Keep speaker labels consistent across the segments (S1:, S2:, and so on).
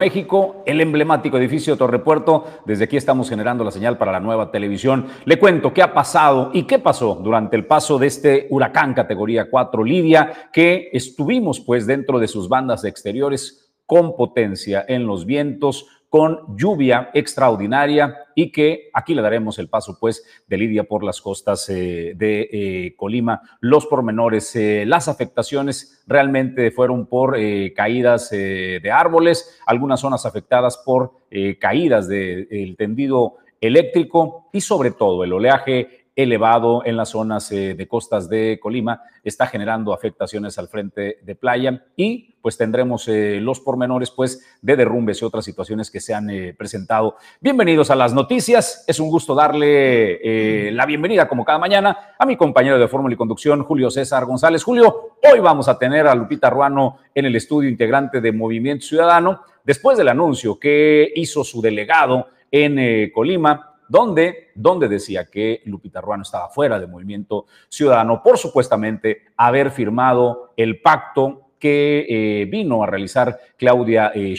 S1: México, el emblemático edificio Torrepuerto. Desde aquí estamos generando la señal para la nueva televisión. Le cuento qué ha pasado y qué pasó durante el paso de este huracán categoría 4 Lidia, que estuvimos pues dentro de sus bandas exteriores con potencia en los vientos, con lluvia extraordinaria y que aquí le daremos el paso pues de Lidia por las costas eh, de eh, Colima. Los pormenores, eh, las afectaciones realmente fueron por caídas de árboles, algunas zonas afectadas por caídas del tendido eléctrico y sobre todo el oleaje elevado en las zonas eh, de costas de Colima, está generando afectaciones al frente de playa y pues tendremos eh, los pormenores pues de derrumbes y otras situaciones que se han eh, presentado. Bienvenidos a las noticias, es un gusto darle la bienvenida como cada mañana a mi compañero de fórmula y conducción Julio César González. Julio, hoy vamos a tener a Lupita Ruano en el estudio integrante de Movimiento Ciudadano después del anuncio que hizo su delegado en Colima donde, donde decía que Lupita Ruano estaba fuera del movimiento ciudadano por supuestamente haber firmado el pacto que eh, vino a realizar Claudia eh,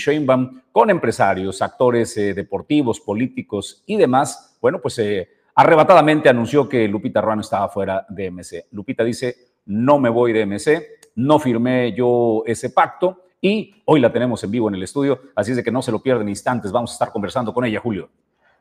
S1: con empresarios, actores eh, deportivos, políticos y demás. Bueno, pues arrebatadamente anunció que Lupita Ruano estaba fuera de MC. Lupita dice, no me voy de MC, no firmé yo ese pacto y hoy la tenemos en vivo en el estudio, así es de que no se lo pierden instantes, vamos a estar conversando con ella, Julio.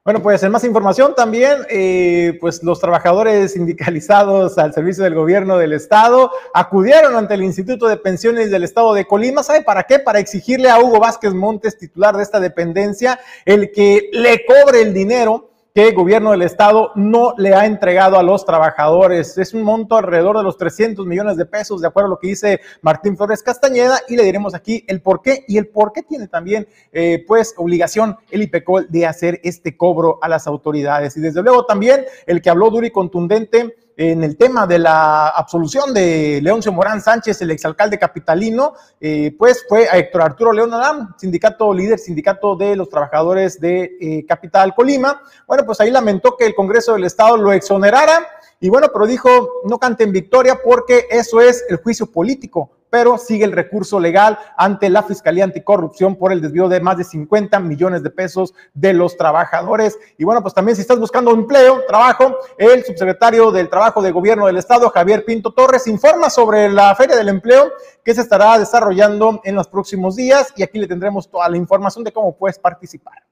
S2: Bueno, pues en más información también, eh, pues los trabajadores sindicalizados al servicio del gobierno del estado acudieron ante el Instituto de Pensiones del Estado de Colima. ¿Sabe para qué? Para exigirle a Hugo Vázquez Montes, titular de esta dependencia, el que le cobre el dinero que el gobierno del estado no le ha entregado a los trabajadores. Es un monto alrededor de los 300 millones de pesos, de acuerdo a lo que dice Martín Flores Castañeda, y le diremos aquí el por qué y el por qué tiene también, eh, pues, obligación el IPECOL de hacer este cobro a las autoridades. Y desde luego también el que habló duro y contundente en el tema de la absolución de Leoncio Morán Sánchez, el exalcalde capitalino, eh, pues fue a Héctor Arturo León Adam, sindicato líder, sindicato de los trabajadores de eh, Capital Colima. Bueno, pues ahí lamentó que el Congreso del Estado lo exonerara y bueno, pero dijo, no canten victoria porque eso es el juicio político pero sigue el recurso legal ante la Fiscalía Anticorrupción por el desvío de más de 50 millones de pesos de los trabajadores. Y bueno, pues también si estás buscando empleo, trabajo, el subsecretario del Trabajo del Gobierno del Estado, Javier Pinto Torres, informa sobre la Feria del Empleo que se estará desarrollando en los próximos días y aquí le tendremos toda la información de cómo puedes participar.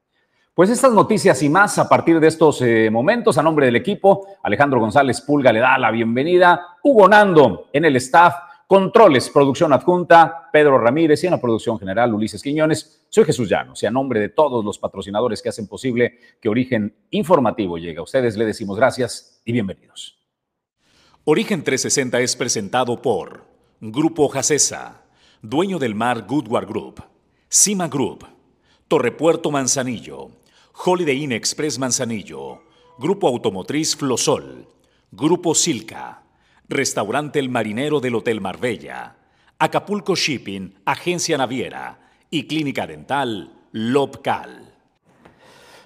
S1: Pues estas noticias y más a partir de estos eh, momentos, a nombre del equipo, Alejandro González Pulga le da la bienvenida, Hugo Nando en el staff Controles, producción adjunta, Pedro Ramírez y en la producción general, Ulises Quiñones. Soy Jesús Llanos y a nombre de todos los patrocinadores que hacen posible que Origen Informativo llegue a ustedes, le decimos gracias y bienvenidos.
S3: Origen 360 es presentado por Grupo Jacesa, dueño del mar Goodward Group, Cima Group, Torrepuerto Manzanillo, Holiday Inn Express Manzanillo, Grupo Automotriz Flosol, Grupo Silca. Restaurante El Marinero del Hotel Marbella, Acapulco Shipping, Agencia Naviera y Clínica Dental Lobcal.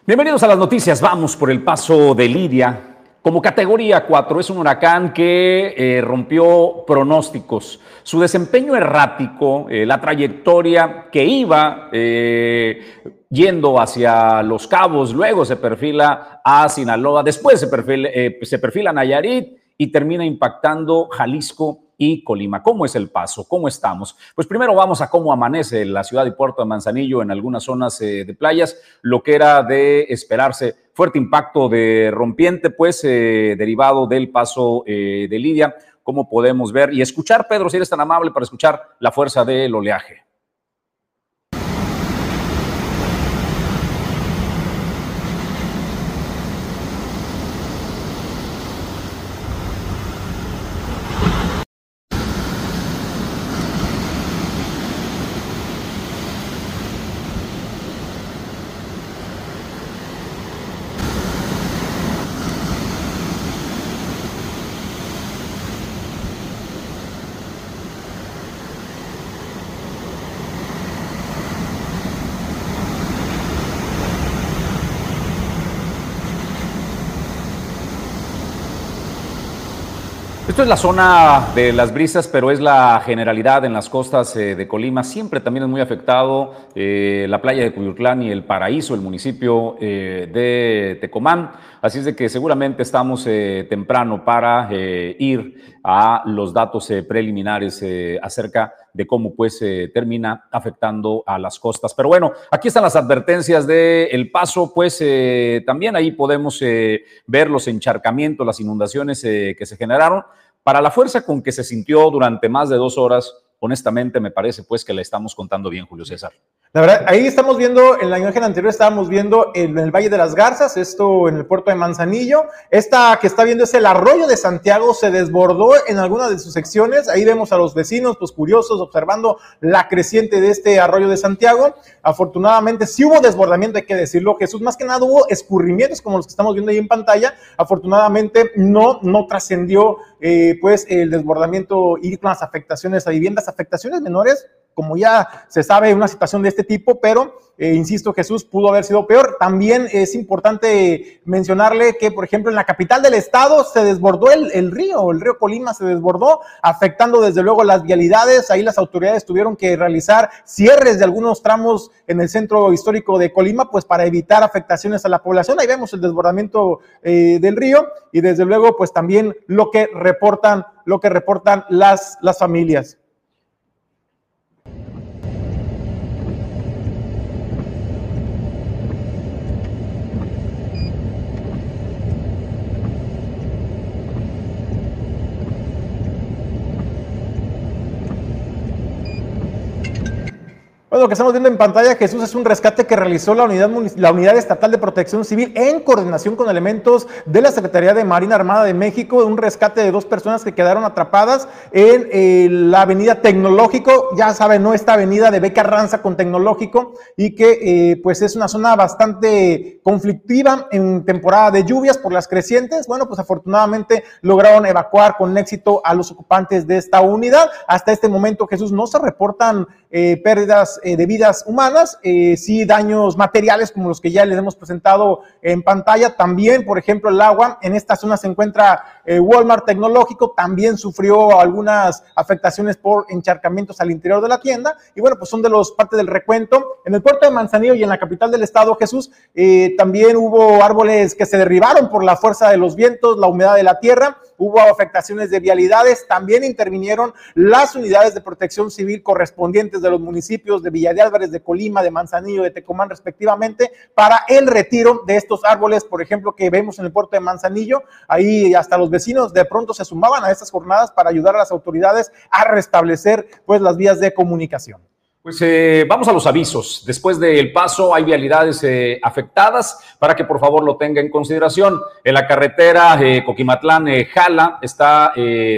S1: Bienvenidos a las noticias. Vamos por el paso de Lidia. Como categoría 4 es un huracán que eh, rompió pronósticos. Su desempeño errático, eh, la trayectoria que iba eh, yendo hacia Los Cabos, luego se perfila a Sinaloa, después se perfila, se perfila a Nayarit y termina impactando Jalisco y Colima. ¿Cómo es el paso? ¿Cómo estamos? Pues primero vamos a cómo amanece la ciudad y puerto de Manzanillo en algunas zonas eh, de playas, lo que era de esperarse. Fuerte impacto de rompiente, pues eh, derivado del paso eh, de Lidia, como podemos ver y escuchar, Pedro, si eres tan amable para escuchar la fuerza del oleaje. Es la zona de las brisas, pero es la generalidad en las costas eh, de Colima. Siempre también es muy afectado eh, la playa de Cuyutlán y el Paraíso, el municipio eh, de Tecomán. Así es de que seguramente estamos temprano para ir a los datos preliminares acerca de cómo pues termina afectando a las costas. Pero bueno, aquí están las advertencias de El Paso, pues también ahí podemos ver los encharcamientos, las inundaciones que se generaron. Para la fuerza con que se sintió durante más de dos horas, honestamente me parece pues que le estamos contando bien, Julio César.
S2: La verdad, ahí estamos viendo, en la imagen anterior estábamos viendo en el Valle de las Garzas, esto en el puerto de Manzanillo. Esta que está viendo es el arroyo de Santiago, se desbordó en alguna de sus secciones. Ahí vemos a los vecinos, pues curiosos, observando la creciente de este arroyo de Santiago. Afortunadamente, sí hubo desbordamiento, hay que decirlo, Jesús. Más que nada hubo escurrimientos como los que estamos viendo ahí en pantalla. Afortunadamente, no, no trascendió, eh, pues, el desbordamiento y las afectaciones a viviendas, afectaciones menores como ya se sabe, una situación de este tipo, pero, eh, insisto, Jesús pudo haber sido peor. También es importante mencionarle que, por ejemplo, en la capital del estado se desbordó el, río, el río Colima se desbordó, afectando desde luego las vialidades. Ahí las autoridades tuvieron que realizar cierres de algunos tramos en el centro histórico de Colima, pues para evitar afectaciones a la población. Ahí vemos el desbordamiento eh, del río y desde luego, pues también lo que reportan, lo que reportan las, las familias. Bueno, lo que estamos viendo en pantalla, Jesús, es un rescate que realizó la unidad, la unidad Estatal de Protección Civil en coordinación con elementos de la Secretaría de Marina Armada de México, un rescate de dos personas que quedaron atrapadas en eh, la avenida Tecnológico, ya saben, no esta avenida de Beca Ranza con Tecnológico, y que eh, pues es una zona bastante conflictiva en temporada de lluvias por las crecientes. Bueno, pues afortunadamente lograron evacuar con éxito a los ocupantes de esta unidad. Hasta este momento, Jesús, no se reportan eh, pérdidas eh, de vidas humanas, eh, sí daños materiales como los que ya les hemos presentado en pantalla. También, por ejemplo, el agua. En esta zona se encuentra Walmart Tecnológico, también sufrió algunas afectaciones por encharcamientos al interior de la tienda. Y bueno, pues son de los parte del recuento. En el puerto de Manzanillo y en la capital del estado, Jesús, también hubo árboles que se derribaron por la fuerza de los vientos, la humedad de la tierra hubo afectaciones de vialidades, también intervinieron las unidades de protección civil correspondientes de los municipios de Villa de Álvarez, de Colima, de Manzanillo, de Tecomán respectivamente, para el retiro de estos árboles, por ejemplo, que vemos en el puerto de Manzanillo. Ahí hasta los vecinos de pronto se sumaban a estas jornadas para ayudar a las autoridades a restablecer pues las vías de comunicación.
S1: Pues eh, vamos a los avisos. Después del paso hay vialidades eh, afectadas para que por favor lo tenga en consideración. En la carretera eh, Coquimatlán-Jala está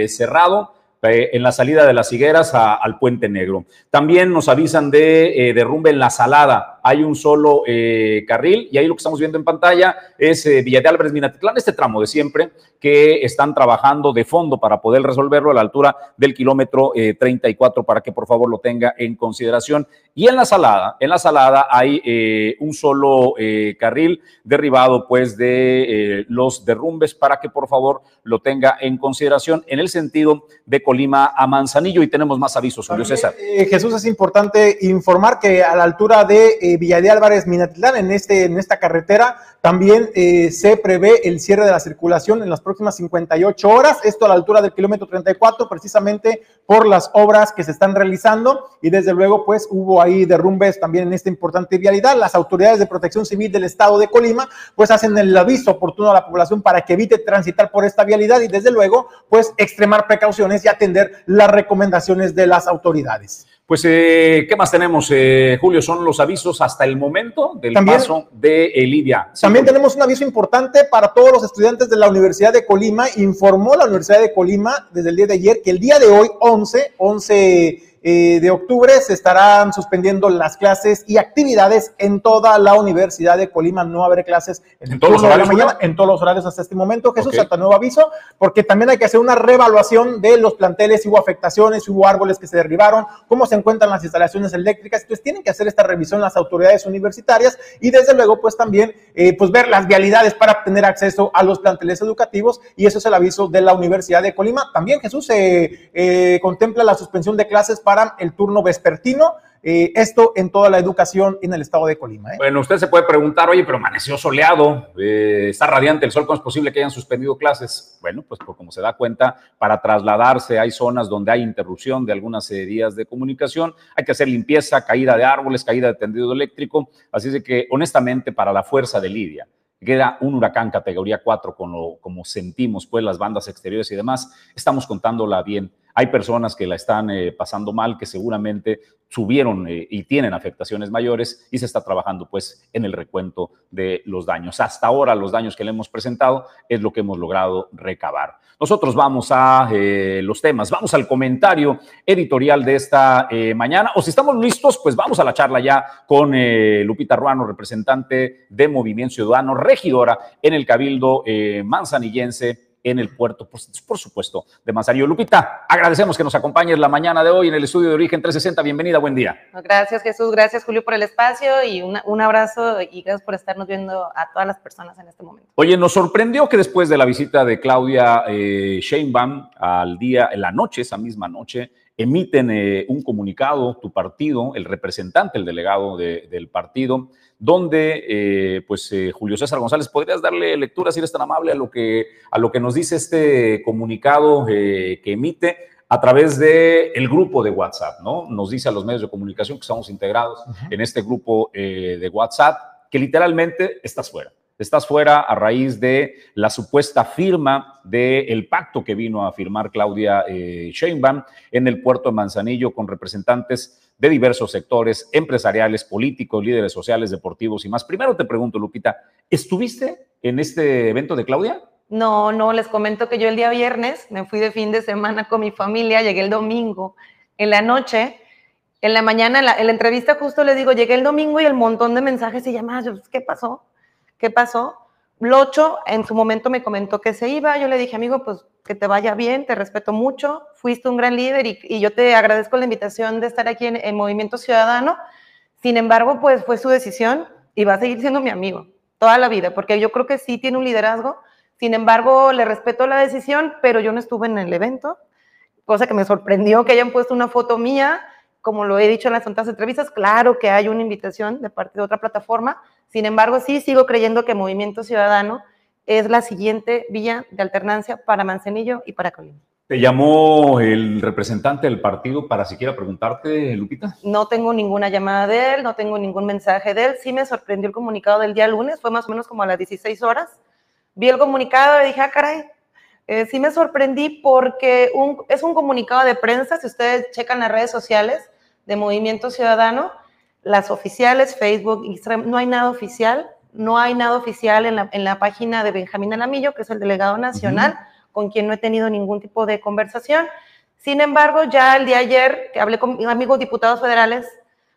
S1: cerrado en la salida de las higueras al Puente Negro. También nos avisan de derrumbe en la Salada hay un solo eh, carril y ahí lo que estamos viendo en pantalla es eh, Villa de Álvarez Minatitlán, este tramo de siempre que están trabajando de fondo para poder resolverlo a la altura del kilómetro 34 eh, para que por favor lo tenga en consideración. Y en la salada, en la salada hay un solo carril derribado pues de los derrumbes para que por favor lo tenga en consideración en el sentido de Colima a Manzanillo y tenemos más avisos, Julio César.
S2: Jesús, es importante informar que a la altura de De Álvarez Minatitlán, en, este, en esta carretera, también eh, se prevé el cierre de la circulación en las próximas 58 horas, esto a la altura del kilómetro 34, precisamente por las obras que se están realizando y desde luego pues hubo ahí derrumbes también en esta importante vialidad. Las autoridades de protección civil del estado de Colima pues hacen el aviso oportuno a la población para que evite transitar por esta vialidad y desde luego pues extremar precauciones y atender las recomendaciones de las autoridades.
S1: Pues, eh, ¿qué más tenemos, eh, Julio? Son los avisos hasta el momento del paso de Lidia.
S2: también tenemos un aviso importante para todos los estudiantes de la Universidad de Colima. Informó la Universidad de Colima desde el día de ayer que el día de hoy, 11, 11 eh, de octubre se estarán suspendiendo las clases y actividades en toda la Universidad de Colima. No habrá clases
S1: en, todos los horarios,
S2: mañana, en todos los horarios hasta este momento. Jesús, hasta nuevo aviso, porque también hay que hacer una reevaluación de los planteles, si hubo afectaciones, si hubo árboles que se derribaron, cómo se encuentran las instalaciones eléctricas. Entonces tienen que hacer esta revisión las autoridades universitarias y desde luego pues también eh, pues ver las vialidades para obtener acceso a los planteles educativos y eso es el aviso de la Universidad de Colima. También Jesús se eh, contempla la suspensión de clases para el turno vespertino. Eh, esto en toda la educación en el estado de Colima.
S1: ¿eh? Bueno, usted se puede preguntar, oye, pero amaneció soleado, eh, está radiante el sol, ¿cómo es posible que hayan suspendido clases? Bueno, pues como se da cuenta, para trasladarse hay zonas donde hay interrupción de algunas vías de comunicación, hay que hacer limpieza, caída de árboles, caída de tendido eléctrico, así de que honestamente para la fuerza de Lidia, queda un huracán categoría 4 con como sentimos pues las bandas exteriores y demás, estamos contándola bien hay personas que la están eh, pasando mal, que seguramente subieron eh, y tienen afectaciones mayores y se está trabajando pues en el recuento de los daños. Hasta ahora los daños que le hemos presentado es lo que hemos logrado recabar. Nosotros vamos a eh, los temas, vamos al comentario editorial de esta mañana o si estamos listos pues vamos a la charla ya con Lupita Ruano, representante de Movimiento Ciudadano, regidora en el Cabildo Manzanillense en el puerto, por, por, supuesto, de Manzanillo. Lupita, agradecemos que nos acompañes la mañana de hoy en el estudio de Origen 360. Bienvenida, buen día.
S4: Gracias, Jesús. Gracias, Julio, por el espacio y un abrazo y gracias por estarnos viendo a todas las personas en este momento.
S1: Oye, nos sorprendió que después de la visita de Claudia eh, Sheinbaum al día, en la noche, esa misma noche, emiten eh, un comunicado, tu partido, el representante, el delegado del partido, donde, eh, pues, eh, Julio César González, ¿podrías darle lectura, si eres tan amable, a lo que, a lo que nos dice este comunicado que emite a través del el grupo de WhatsApp, ¿no? Nos dice a los medios de comunicación que estamos integrados en este grupo de WhatsApp, que literalmente estás fuera estás fuera a raíz de la supuesta firma del pacto que vino a firmar Claudia eh, Sheinbaum en el puerto de Manzanillo con representantes de diversos sectores empresariales, políticos, líderes sociales, deportivos y más. Primero te pregunto, Lupita, ¿estuviste en este evento de Claudia?
S4: No, no, les comento que yo el día viernes me fui de fin de semana con mi familia, llegué el domingo en la noche. En la mañana, en la, entrevista justo le digo, llegué el domingo y el montón de mensajes y llamadas, ¿qué pasó? ¿Qué pasó? Locho en su momento me comentó que se iba. Yo le dije, amigo, pues que te vaya bien, te respeto mucho, fuiste un gran líder y, yo te agradezco la invitación de estar aquí en, Movimiento Ciudadano. Sin embargo, pues fue su decisión y va a seguir siendo mi amigo toda la vida, porque yo creo que sí tiene un liderazgo. Sin embargo, le respeto la decisión, pero yo no estuve en el evento, cosa que me sorprendió que hayan puesto una foto mía como lo he dicho en las otras entrevistas, claro que hay una invitación de parte de otra plataforma, sin embargo, sí sigo creyendo que Movimiento Ciudadano es la siguiente vía de alternancia para Manzanillo y para Colima.
S1: ¿Te llamó el representante del partido para siquiera preguntarte, Lupita?
S4: No tengo ninguna llamada de él, no tengo ningún mensaje de él. Sí me sorprendió el comunicado del día lunes, fue más o menos como a las 16 horas. Vi el comunicado y dije, ah, caray, eh, sí me sorprendí porque es un comunicado de prensa, si ustedes checan las redes sociales, de Movimiento Ciudadano, las oficiales, Facebook, Instagram, no hay nada oficial, no hay nada oficial en la, en la página de Benjamín Alamillo, que es el delegado nacional, con quien no he tenido ningún tipo de conversación. Sin embargo, ya el día ayer que hablé con amigos diputados federales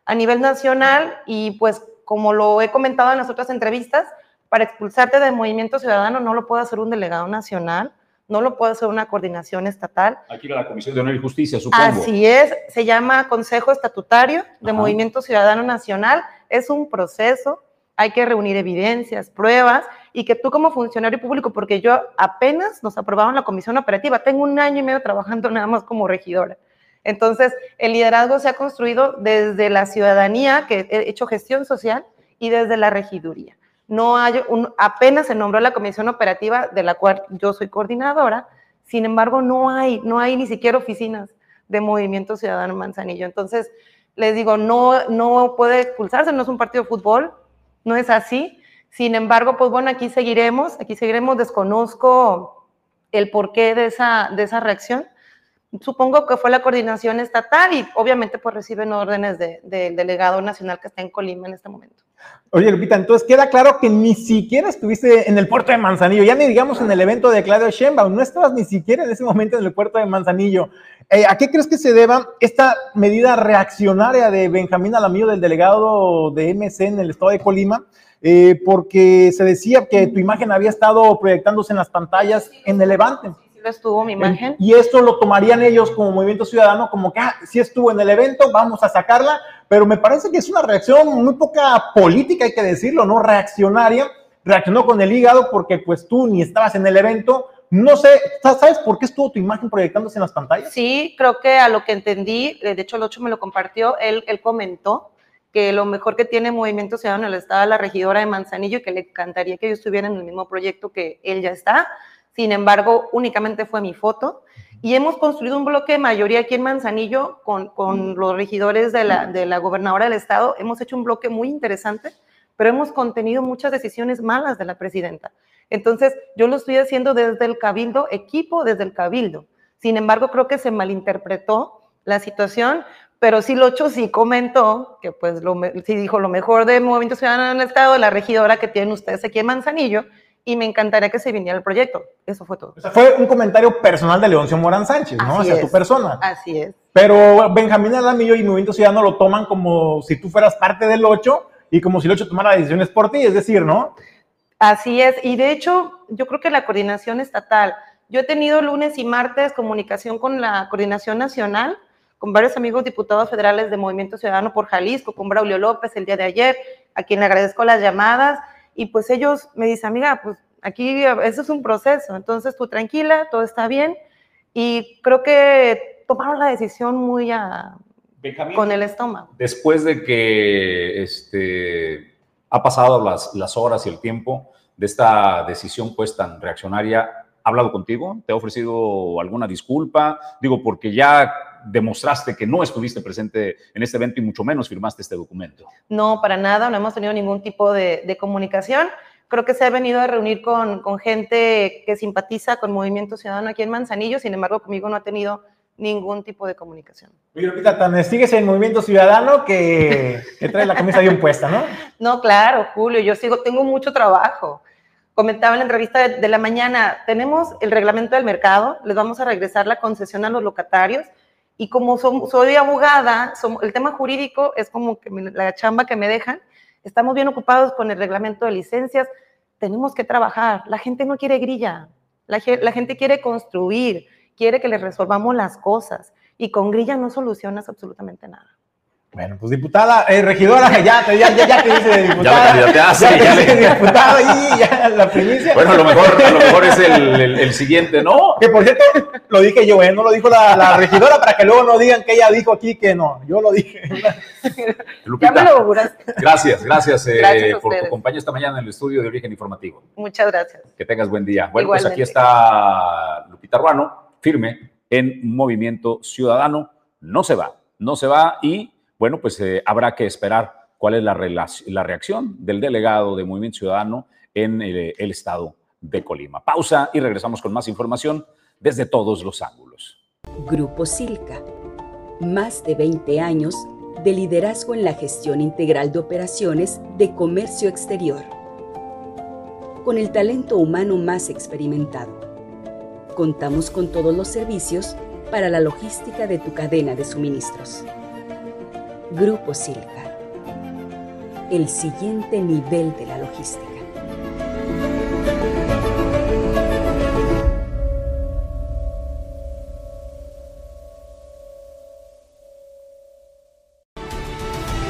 S4: a nivel nacional y pues como lo he comentado en las otras entrevistas, para expulsarte del movimiento ciudadano no lo puede hacer un delegado nacional, no lo puede hacer una coordinación estatal.
S1: Aquí la Comisión de Honor y Justicia, supongo.
S4: Así es, se llama Consejo Estatutario de Movimiento Ciudadano Nacional, es un proceso, hay que reunir evidencias, pruebas, y que tú como funcionario público, porque yo apenas nos aprobaron la comisión operativa, tengo un año y medio trabajando nada más como regidora. Entonces, el liderazgo se ha construido desde la ciudadanía, que he hecho gestión social, y desde la regiduría no hay un, apenas se nombró la comisión operativa de la cual yo soy coordinadora, sin embargo no hay, no hay ni siquiera oficinas de Movimiento Ciudadano Manzanillo. Entonces, les digo, no, no puede expulsarse, no es un partido de fútbol, no es así. Sin embargo, pues bueno, aquí seguiremos, aquí seguiremos, desconozco el porqué de esa, de esa reacción. Supongo que fue la coordinación estatal y obviamente pues reciben órdenes del delegado nacional que está en Colima en este momento.
S2: Oye, Lupita, entonces queda claro que ni siquiera estuviste en el puerto de Manzanillo, ya ni digamos en el evento de Claudio Sheinbaum, no estabas ni siquiera en ese momento en el puerto de Manzanillo. Eh, ¿A qué crees que se deba esta medida reaccionaria de Benjamín Alamillo, del delegado de MC en el estado de Colima? Eh, porque se decía que tu imagen había estado proyectándose en las pantallas en el Levante.
S4: Sí, estuvo mi imagen.
S2: Y esto lo tomarían ellos como movimiento ciudadano, como que, ah, sí estuvo en el evento, vamos a sacarla, pero me parece que es una reacción muy poca política, hay que decirlo, ¿no? Reaccionaria. Reaccionó con el hígado porque pues tú ni estabas en el evento, no sé, ¿sabes por qué estuvo tu imagen proyectándose en las pantallas?
S4: Sí, creo que a lo que entendí, eh, de hecho el 8 me lo compartió, él, él comentó que lo mejor que tiene Movimiento Ciudadano en el Estado es la regidora de Manzanillo y que le encantaría que yo estuviera en el mismo proyecto que él ya está. Sin embargo, únicamente fue mi foto. Y hemos construido un bloque de mayoría aquí en Manzanillo con, con los regidores de la, de la gobernadora del Estado. Hemos hecho un bloque muy interesante, pero hemos contenido muchas decisiones malas de la presidenta. Entonces, yo lo estoy haciendo desde el cabildo, equipo desde el cabildo. Sin embargo, creo que se malinterpretó la situación, pero sí Locho sí comentó que pues lo, sí dijo lo mejor de Movimiento Ciudadano en el Estado, la regidora que tienen ustedes aquí en Manzanillo, y me encantaría que se viniera el proyecto. Eso fue todo.
S2: O sea, fue un comentario personal de Leoncio Morán Sánchez, ¿no? Hacia
S4: es.
S2: tu persona.
S4: Así es.
S2: Pero Benjamín Alamillo y Movimiento Ciudadano lo toman como si tú fueras parte del 8 y como si el 8 tomara decisiones por ti, es decir, ¿no?
S4: Así es, y de hecho, yo creo que la coordinación estatal, yo he tenido lunes y martes comunicación con la coordinación nacional, con varios amigos diputados federales de Movimiento Ciudadano por Jalisco, con Braulio López el día de ayer, a quien le agradezco las llamadas, y pues ellos me dicen, amiga, pues aquí eso es un proceso, entonces tú tranquila, todo está bien, y creo que tomaron la decisión muy a,
S1: Benjamín,
S4: con el estómago.
S1: después de que este, ha pasado las, las horas y el tiempo de esta decisión pues tan reaccionaria, ¿ha hablado contigo? ¿Te ha ofrecido alguna disculpa? Digo, porque ya demostraste que no estuviste presente en este evento y mucho menos firmaste este documento.
S4: No, para nada, no hemos tenido ningún tipo de, de comunicación. Creo que se ha venido a reunir con, con, gente que simpatiza con Movimiento Ciudadano aquí en Manzanillo, sin embargo, conmigo no ha tenido ningún tipo de comunicación.
S2: Oye, Lupita, tan sigues en Movimiento Ciudadano que, que traes la camisa bien puesta, ¿no?
S4: No, claro, Julio, yo sigo, tengo mucho trabajo. Comentaba en la entrevista de, de la mañana, tenemos el reglamento del mercado, les vamos a regresar la concesión a los locatarios, y como soy abogada, el tema jurídico es como que la chamba que me dejan, estamos bien ocupados con el reglamento de licencias, tenemos que trabajar, la gente no quiere grilla, la, la gente quiere construir, quiere que le resolvamos las cosas, y con grilla no solucionas absolutamente nada.
S2: Bueno, pues diputada, eh, regidora, ya, ya, ya, ya te dice diputada.
S1: Ya, ya,
S2: ya,
S1: ya,
S2: te dice diputada y ya la primicia.
S1: Bueno, a lo mejor, a lo mejor es el, el- el siguiente, ¿no?
S2: Que por cierto, lo dije yo, ¿eh? no lo dijo la, la regidora para que luego no digan que ella dijo aquí que no. Yo lo dije.
S1: Lupita,
S4: Ya me lo
S1: gracias, gracias, eh,
S4: Gracias
S1: por tu compañía esta mañana en el estudio de Origen Informativo.
S4: Muchas gracias.
S1: Que tengas buen día. Bueno, pues aquí está Lupita Ruano, firme en Movimiento Ciudadano. No se va, no se va y, bueno, pues eh, habrá que esperar cuál es la, la reacción del delegado de Movimiento Ciudadano en el, el estado de Colima. Pausa y regresamos con más información desde todos los ángulos.
S5: Grupo Silca. Más de 20 años de liderazgo en la gestión integral de operaciones de comercio exterior. Con el talento humano más experimentado. Contamos con todos los servicios para la logística de tu cadena de suministros. Grupo Silca. El siguiente nivel de la logística.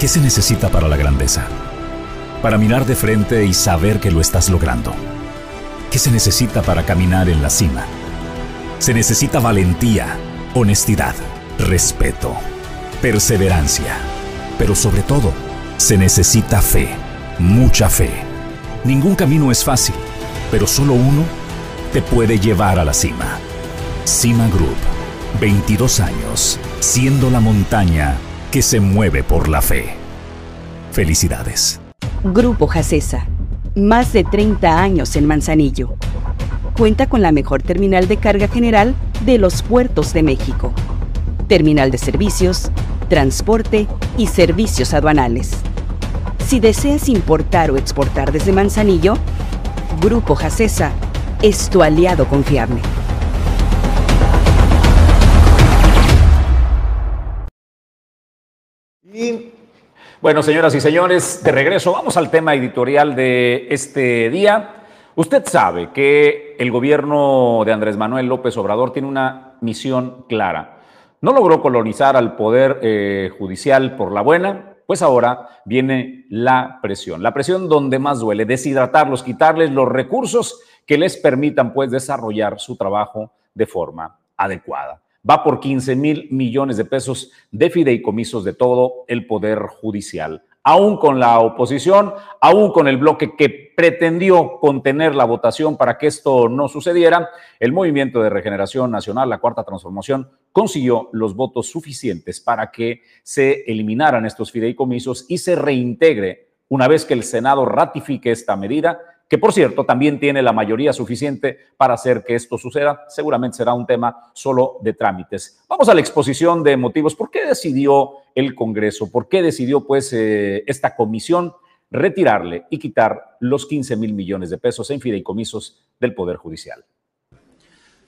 S3: ¿Qué se necesita para la grandeza? Para mirar de frente y saber que lo estás logrando. ¿Qué se necesita para caminar en la cima? Se necesita valentía, honestidad, respeto, perseverancia. Pero sobre todo, se necesita fe, mucha fe. Ningún camino es fácil, pero solo uno te puede llevar a la cima. Cima Group, 22 años, siendo la montaña que se mueve por la fe. Felicidades.
S5: Grupo Jacesa. Más de 30 años en Manzanillo. Cuenta con la mejor terminal de carga general de los puertos de México. Terminal de servicios, transporte y servicios aduanales. Si deseas importar o exportar desde Manzanillo, Grupo Jacesa es tu aliado confiable.
S1: Bueno, señoras y señores, de regreso vamos al tema editorial de este día. Usted sabe que el gobierno de Andrés Manuel López Obrador tiene una misión clara no logró colonizar al poder eh, judicial por la buena, pues ahora viene la presión. La presión donde más duele, deshidratarlos, quitarles los recursos que les permitan pues desarrollar su trabajo de forma adecuada va por 15 mil millones de pesos de fideicomisos de todo el Poder Judicial. Aún con la oposición, aún con el bloque que pretendió contener la votación para que esto no sucediera, el Movimiento de Regeneración Nacional, la Cuarta Transformación, consiguió los votos suficientes para que se eliminaran estos fideicomisos y se reintegre, una vez que el Senado ratifique esta medida, que por cierto también tiene la mayoría suficiente para hacer que esto suceda. Seguramente será un tema solo de trámites. Vamos a la exposición de motivos. ¿Por qué decidió el Congreso? ¿Por qué decidió pues eh, esta comisión retirarle y quitar los 15 mil millones de pesos en fideicomisos del Poder Judicial?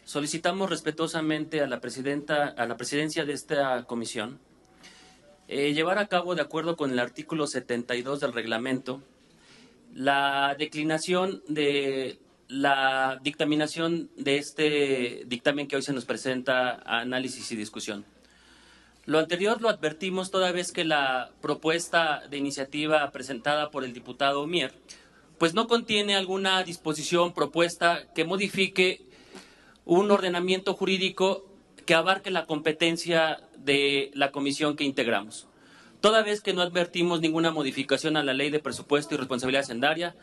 S6: Solicitamos respetuosamente a la presidenta, a la presidencia de esta comisión, eh, llevar a cabo, de acuerdo con el artículo 72 del reglamento, la declinación de la dictaminación de este dictamen que hoy se nos presenta a análisis y discusión. Lo anterior lo advertimos toda vez que la propuesta de iniciativa presentada por el diputado Mier, pues no contiene alguna disposición propuesta que modifique un ordenamiento jurídico que abarque la competencia de la comisión que integramos. Toda vez que no advertimos ninguna modificación a la ley de presupuesto y responsabilidad hacendaria,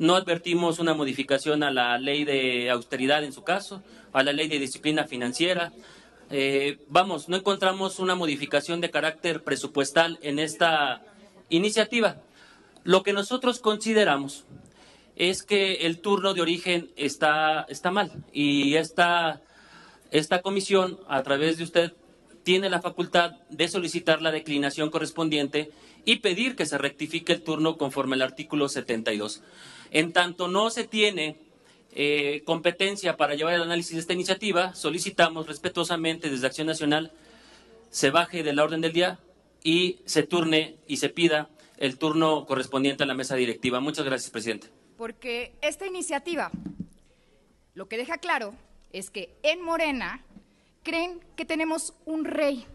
S6: no advertimos una modificación a la ley de austeridad en su caso, a la ley de disciplina financiera. Eh, vamos, no encontramos una modificación de carácter presupuestal en esta iniciativa. Lo que nosotros consideramos es que el turno de origen está, está mal y esta, esta comisión, a través de usted, tiene la facultad de solicitar la declinación correspondiente y pedir que se rectifique el turno conforme al artículo 72. En tanto no se tiene eh, competencia para llevar el análisis de esta iniciativa, solicitamos respetuosamente desde Acción Nacional se baje de la orden del día y se turne y se pida el turno correspondiente a la mesa directiva. Muchas gracias, presidente.
S7: Porque esta iniciativa lo que deja claro es que en Morena creen que tenemos un rey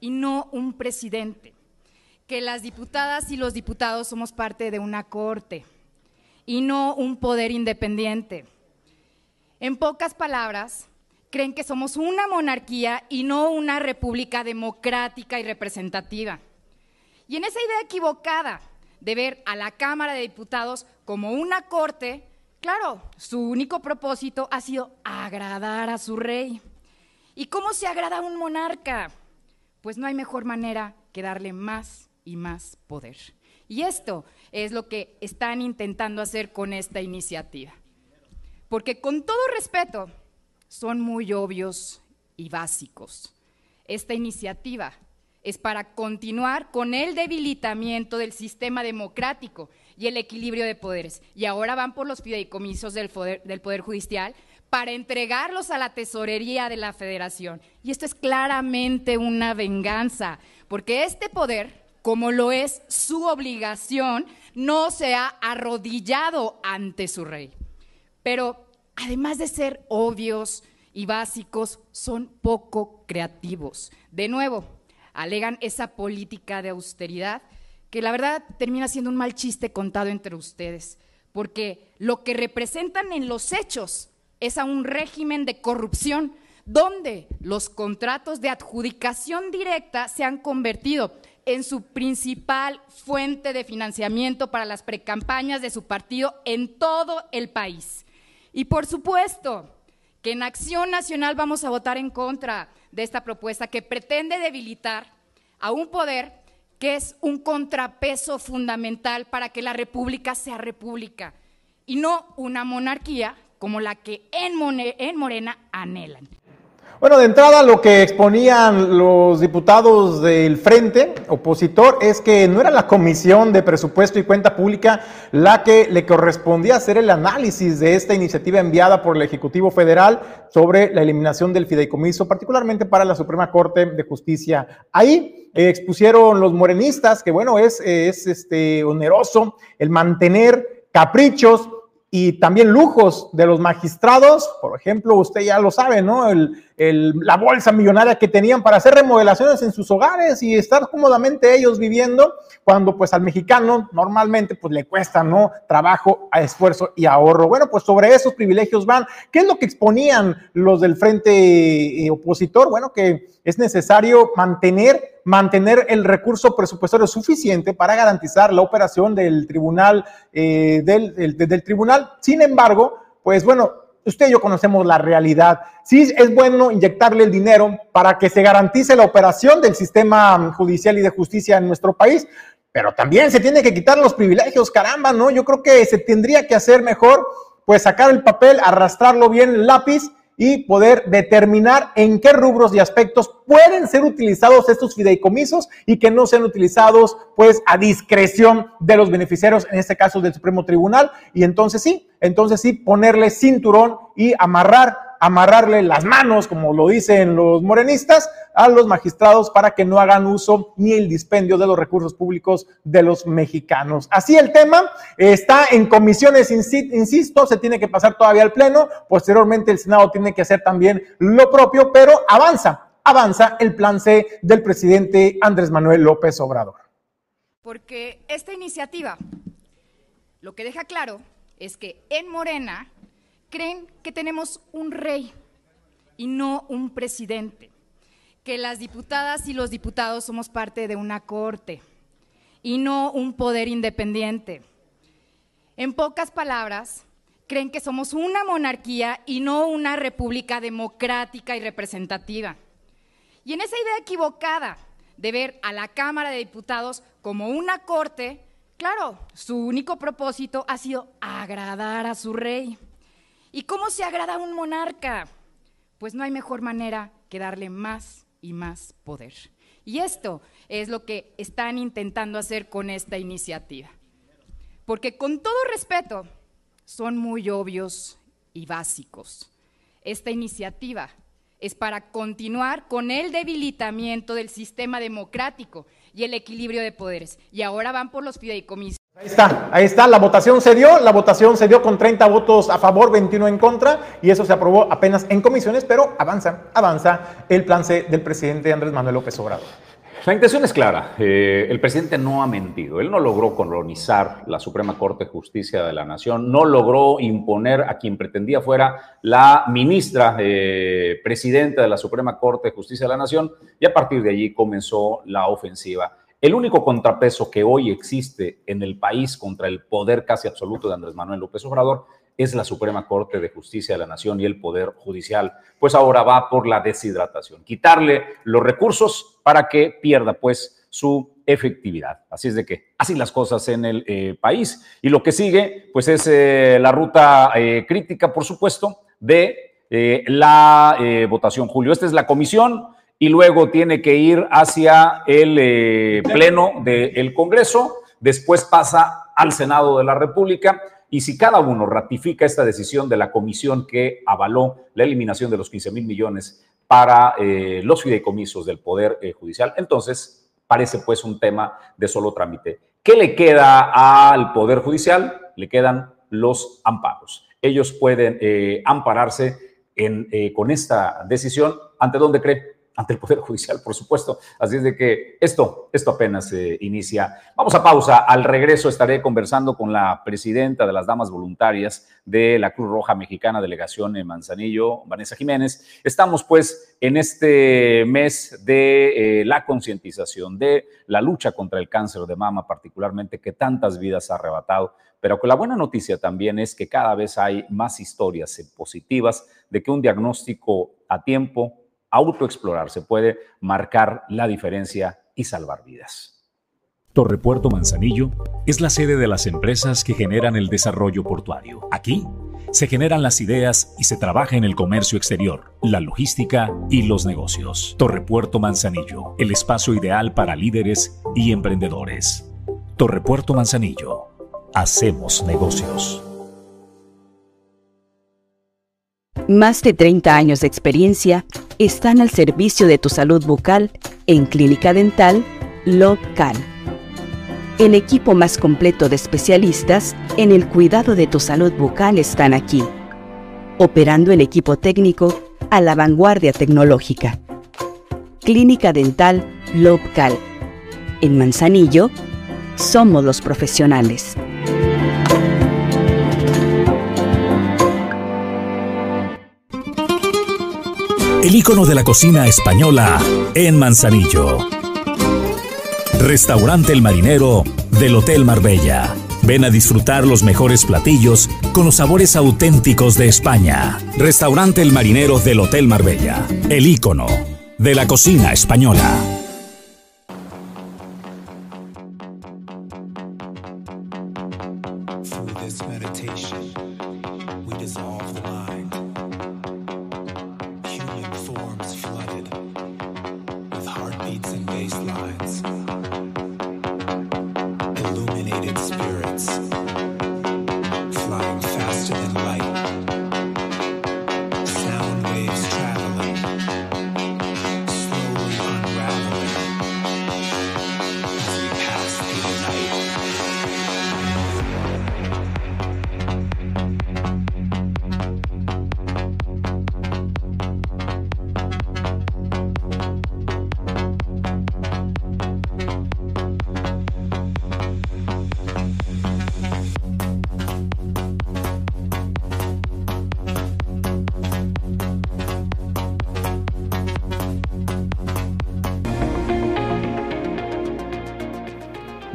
S7: y no un presidente, que las diputadas y los diputados somos parte de una corte y no un poder independiente. En pocas palabras, creen que somos una monarquía y no una república democrática y representativa. Y en esa idea equivocada de ver a la Cámara de Diputados como una corte, claro, su único propósito ha sido agradar a su rey. ¿Y cómo se agrada a un monarca? Pues no hay mejor manera que darle más y más poder. Y esto es lo que están intentando hacer con esta iniciativa. Porque con todo respeto, son muy obvios y básicos. Esta iniciativa es para continuar con el debilitamiento del sistema democrático y el equilibrio de poderes. Y ahora van por los fideicomisos del poder, del poder judicial para entregarlos a la tesorería de la federación. Y esto es claramente una venganza, porque este poder, como lo es su obligación, no se ha arrodillado ante su rey. Pero además de ser obvios y básicos, son poco creativos. De nuevo, alegan esa política de austeridad que la verdad termina siendo un mal chiste contado entre ustedes, porque lo que representan en los hechos es a un régimen de corrupción donde los contratos de adjudicación directa se han convertido en su principal fuente de financiamiento para las precampañas de su partido en todo el país. Y por supuesto que en Acción Nacional vamos a votar en contra de esta propuesta que pretende debilitar a un poder que es un contrapeso fundamental para que la república sea república y no una monarquía como la que en, Morena anhelan.
S2: Bueno, de entrada lo que exponían los diputados del frente opositor es que no era la Comisión de Presupuesto y Cuenta Pública la que le correspondía hacer el análisis de esta iniciativa enviada por el Ejecutivo Federal sobre la eliminación del fideicomiso, particularmente para la Suprema Corte de Justicia. Ahí eh, expusieron los morenistas que, bueno, es, es este, oneroso el mantener caprichos y también lujos de los magistrados, por ejemplo, usted ya lo sabe, ¿no? la bolsa millonaria que tenían para hacer remodelaciones en sus hogares y estar cómodamente ellos viviendo, cuando pues al mexicano normalmente pues le cuesta, ¿no? Trabajo, esfuerzo y ahorro. Bueno, pues sobre esos privilegios van. ¿Qué es lo que exponían los del frente eh, opositor? Bueno, que es necesario mantener mantener el recurso presupuestario suficiente para garantizar la operación del tribunal, eh, del, del, tribunal. Sin embargo, pues bueno, usted y yo conocemos la realidad. Sí es bueno inyectarle el dinero para que se garantice la operación del sistema judicial y de justicia en nuestro país, pero también se tiene que quitar los privilegios, caramba, ¿no? Yo creo que se tendría que hacer mejor, pues sacar el papel, arrastrarlo bien el lápiz y poder determinar en qué rubros y aspectos pueden ser utilizados estos fideicomisos y que no sean utilizados pues a discreción de los beneficiarios, en este caso del Supremo Tribunal. Y entonces sí, entonces sí, ponerle cinturón y amarrar amarrarle las manos, como lo dicen los morenistas, a los magistrados para que no hagan uso ni el dispendio de los recursos públicos de los mexicanos. Así el tema está en comisiones, insisto, se tiene que pasar todavía al Pleno, posteriormente el Senado tiene que hacer también lo propio, pero avanza, avanza el plan C del presidente Andrés Manuel López Obrador.
S7: Porque esta iniciativa lo que deja claro es que en Morena creen que tenemos un rey y no un presidente, que las diputadas y los diputados somos parte de una corte y no un poder independiente. En pocas palabras, creen que somos una monarquía y no una república democrática y representativa. Y en esa idea equivocada de ver a la Cámara de Diputados como una corte, claro, su único propósito ha sido agradar a su rey. ¿Y cómo se agrada a un monarca? Pues no hay mejor manera que darle más y más poder. Y esto es lo que están intentando hacer con esta iniciativa. Porque con todo respeto, son muy obvios y básicos. Esta iniciativa es para continuar con el debilitamiento del sistema democrático y el equilibrio de poderes. Y ahora van por los fideicomisos.
S2: Ahí está, ahí está, la votación se dio, la votación se dio con 30 votos a favor, 21 en contra, y eso se aprobó apenas en comisiones, pero avanza, avanza el plan C del presidente Andrés Manuel López Obrador.
S1: La intención es clara. Eh, el presidente no ha mentido. Él no logró colonizar la Suprema Corte de Justicia de la Nación, no logró imponer a quien pretendía fuera la ministra eh, presidenta de la Suprema Corte de Justicia de la Nación, y a partir de allí comenzó la ofensiva. El único contrapeso que hoy existe en el país contra el poder casi absoluto de Andrés Manuel López Obrador es la Suprema Corte de Justicia de la Nación y el Poder Judicial, pues ahora va por la deshidratación, quitarle los recursos para que pierda pues su efectividad. Así es de que así las cosas en el eh, país. Y lo que sigue pues es eh, la ruta eh, crítica, por supuesto, de la votación, Julio. Esta es la comisión y luego tiene que ir hacia el eh, Pleno del Congreso, después pasa al Senado de la República y si cada uno ratifica esta decisión de la comisión que avaló la eliminación de los 15 mil millones para eh, los fideicomisos del Poder eh, Judicial, entonces parece pues un tema de solo trámite. ¿Qué le queda al Poder Judicial? Le quedan los amparos. Ellos pueden ampararse en, con esta decisión. ¿Ante dónde cree? Ante el Poder Judicial, por supuesto. Así es de que esto, esto apenas se inicia. Vamos a pausa. Al regreso estaré conversando con la presidenta de las Damas Voluntarias de la Cruz Roja Mexicana, delegación en Manzanillo, Vanessa Jiménez. Estamos pues en este mes de eh, la concientización, de la lucha contra el cáncer de mama, particularmente que tantas vidas ha arrebatado. Pero que la buena noticia también es que cada vez hay más historias positivas de que un diagnóstico a tiempo autoexplorarse puede marcar la diferencia y salvar vidas.
S3: Torrepuerto Manzanillo es la sede de las empresas que generan el desarrollo portuario. Aquí se generan las ideas y se trabaja en el comercio exterior, la logística y los negocios. Torrepuerto Manzanillo, el espacio ideal para líderes y emprendedores. Torrepuerto Manzanillo, hacemos negocios.
S5: Más de 30 años de experiencia están al servicio de tu salud bucal en Clínica Dental Local. El equipo más completo de especialistas en el cuidado de tu salud bucal están aquí, operando el equipo técnico a la vanguardia tecnológica. Clínica Dental Local. En Manzanillo, somos los profesionales.
S3: El icono de la cocina española en Manzanillo. Restaurante El Marinero del Hotel Marbella. Ven a disfrutar los mejores platillos con los sabores auténticos de España. Restaurante El Marinero del Hotel Marbella. El ícono de la cocina española.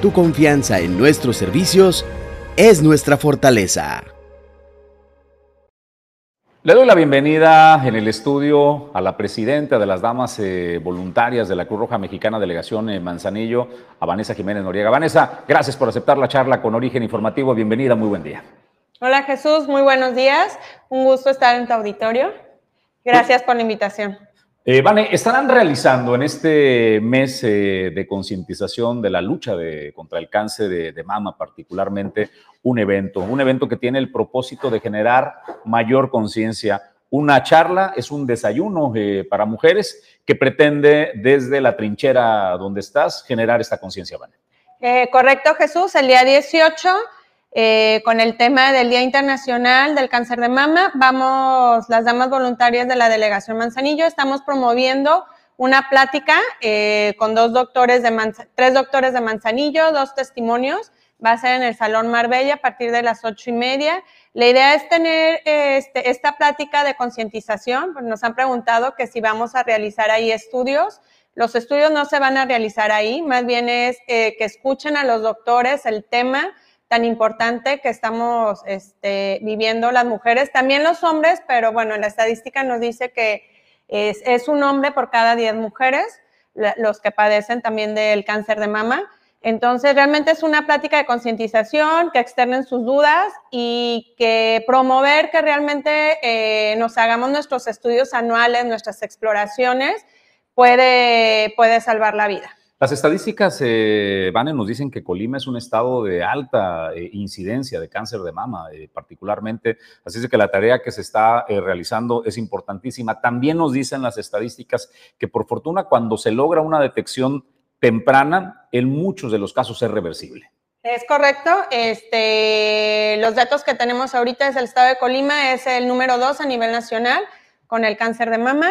S8: tu confianza en nuestros servicios es nuestra fortaleza.
S1: Le doy la bienvenida en el estudio a la presidenta de las Damas eh, Voluntarias de la Cruz Roja Mexicana, Delegación eh, Manzanillo, a Vanessa Jiménez Noriega. Vanessa, gracias por aceptar la charla con Origen Informativo. Bienvenida, muy buen día.
S9: Hola Jesús, muy buenos días. Un gusto estar en tu auditorio. Gracias por la invitación.
S1: Eh, Vane, estarán realizando en este mes eh, de concientización de la lucha de, contra el cáncer de, mama, particularmente, un evento, un evento que tiene el propósito de generar mayor conciencia. Una charla es un desayuno eh, para mujeres que pretende desde la trinchera donde estás generar esta conciencia, Vane.
S9: Eh, correcto, Jesús, el día 18 eh, con el tema del Día Internacional del Cáncer de Mama. Vamos, las damas voluntarias de la Delegación Manzanillo, estamos promoviendo una plática eh, con dos doctores de Manz tres doctores de Manzanillo, dos testimonios. Va a ser en el Salón Marbella a partir de las ocho y media. La idea es tener este, esta plática de concientización, pues nos han preguntado que si vamos a realizar ahí estudios. Los estudios no se van a realizar ahí, más bien es eh, que escuchen a los doctores el tema, tan importante que estamos este, viviendo las mujeres, también los hombres, pero bueno, la estadística nos dice que es, es un hombre por cada 10 mujeres los que padecen también del cáncer de mama. Entonces, realmente es una plática de concientización, que externen sus dudas y que promover que realmente eh, nos hagamos nuestros estudios anuales, nuestras exploraciones, puede, puede salvar la vida.
S1: Las estadísticas, eh, Vane, nos dicen que Colima es un estado de alta eh, incidencia de cáncer de mama, eh, particularmente. Así es que la tarea que se está eh, realizando es importantísima. También nos dicen las estadísticas que por fortuna cuando se logra una detección temprana, en muchos de los casos es reversible.
S9: Es correcto. Este, los datos que tenemos ahorita es el estado de Colima, es el número dos a nivel nacional con el cáncer de mama.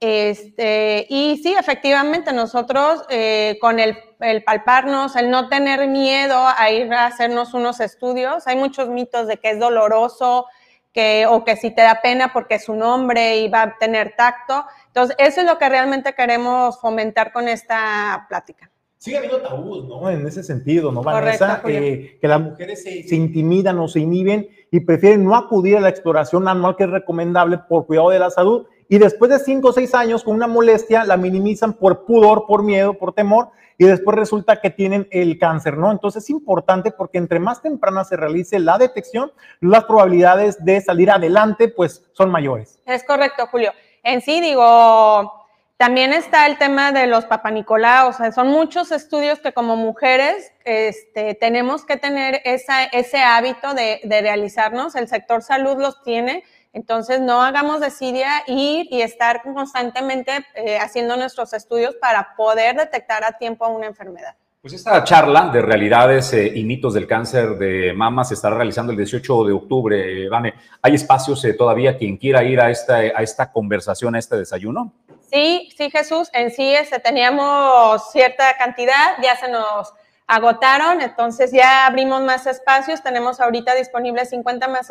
S9: Este, y sí, efectivamente, nosotros eh, con el, el, palparnos, el no tener miedo a ir a hacernos unos estudios, hay muchos mitos de que es doloroso, que, o que si te da pena porque es un hombre y va a tener tacto. Entonces, eso es lo que realmente queremos fomentar con esta plática.
S2: Sigue habiendo tabús, ¿no? En ese sentido, ¿no, Vanessa? Eh, que las mujeres se, se, intimidan o se inhiben y prefieren no acudir a la exploración anual que es recomendable por cuidado de la salud y después de cinco o seis años con una molestia la minimizan por pudor, por miedo, por temor y después resulta que tienen el cáncer, ¿no? Entonces es importante porque entre más temprana se realice la detección, las probabilidades de salir adelante pues son mayores.
S9: Es correcto, Julio. En sí digo, también está el tema de los papanicolaos, o sea, son muchos estudios que como mujeres este, tenemos que tener ese hábito de realizarnos, el sector salud los tiene, entonces, no hagamos desidia ir y estar constantemente eh, haciendo nuestros estudios para poder detectar a tiempo una enfermedad.
S1: Pues esta charla de realidades eh, y mitos del cáncer de mama se estará realizando el 18 de octubre. Vane, ¿hay espacios eh, todavía quien quiera ir a esta, a esta conversación, a este desayuno?
S9: Sí, sí, Jesús. En sí este, teníamos cierta cantidad, ya se nos agotaron, entonces ya abrimos más espacios. Tenemos ahorita disponibles 50 más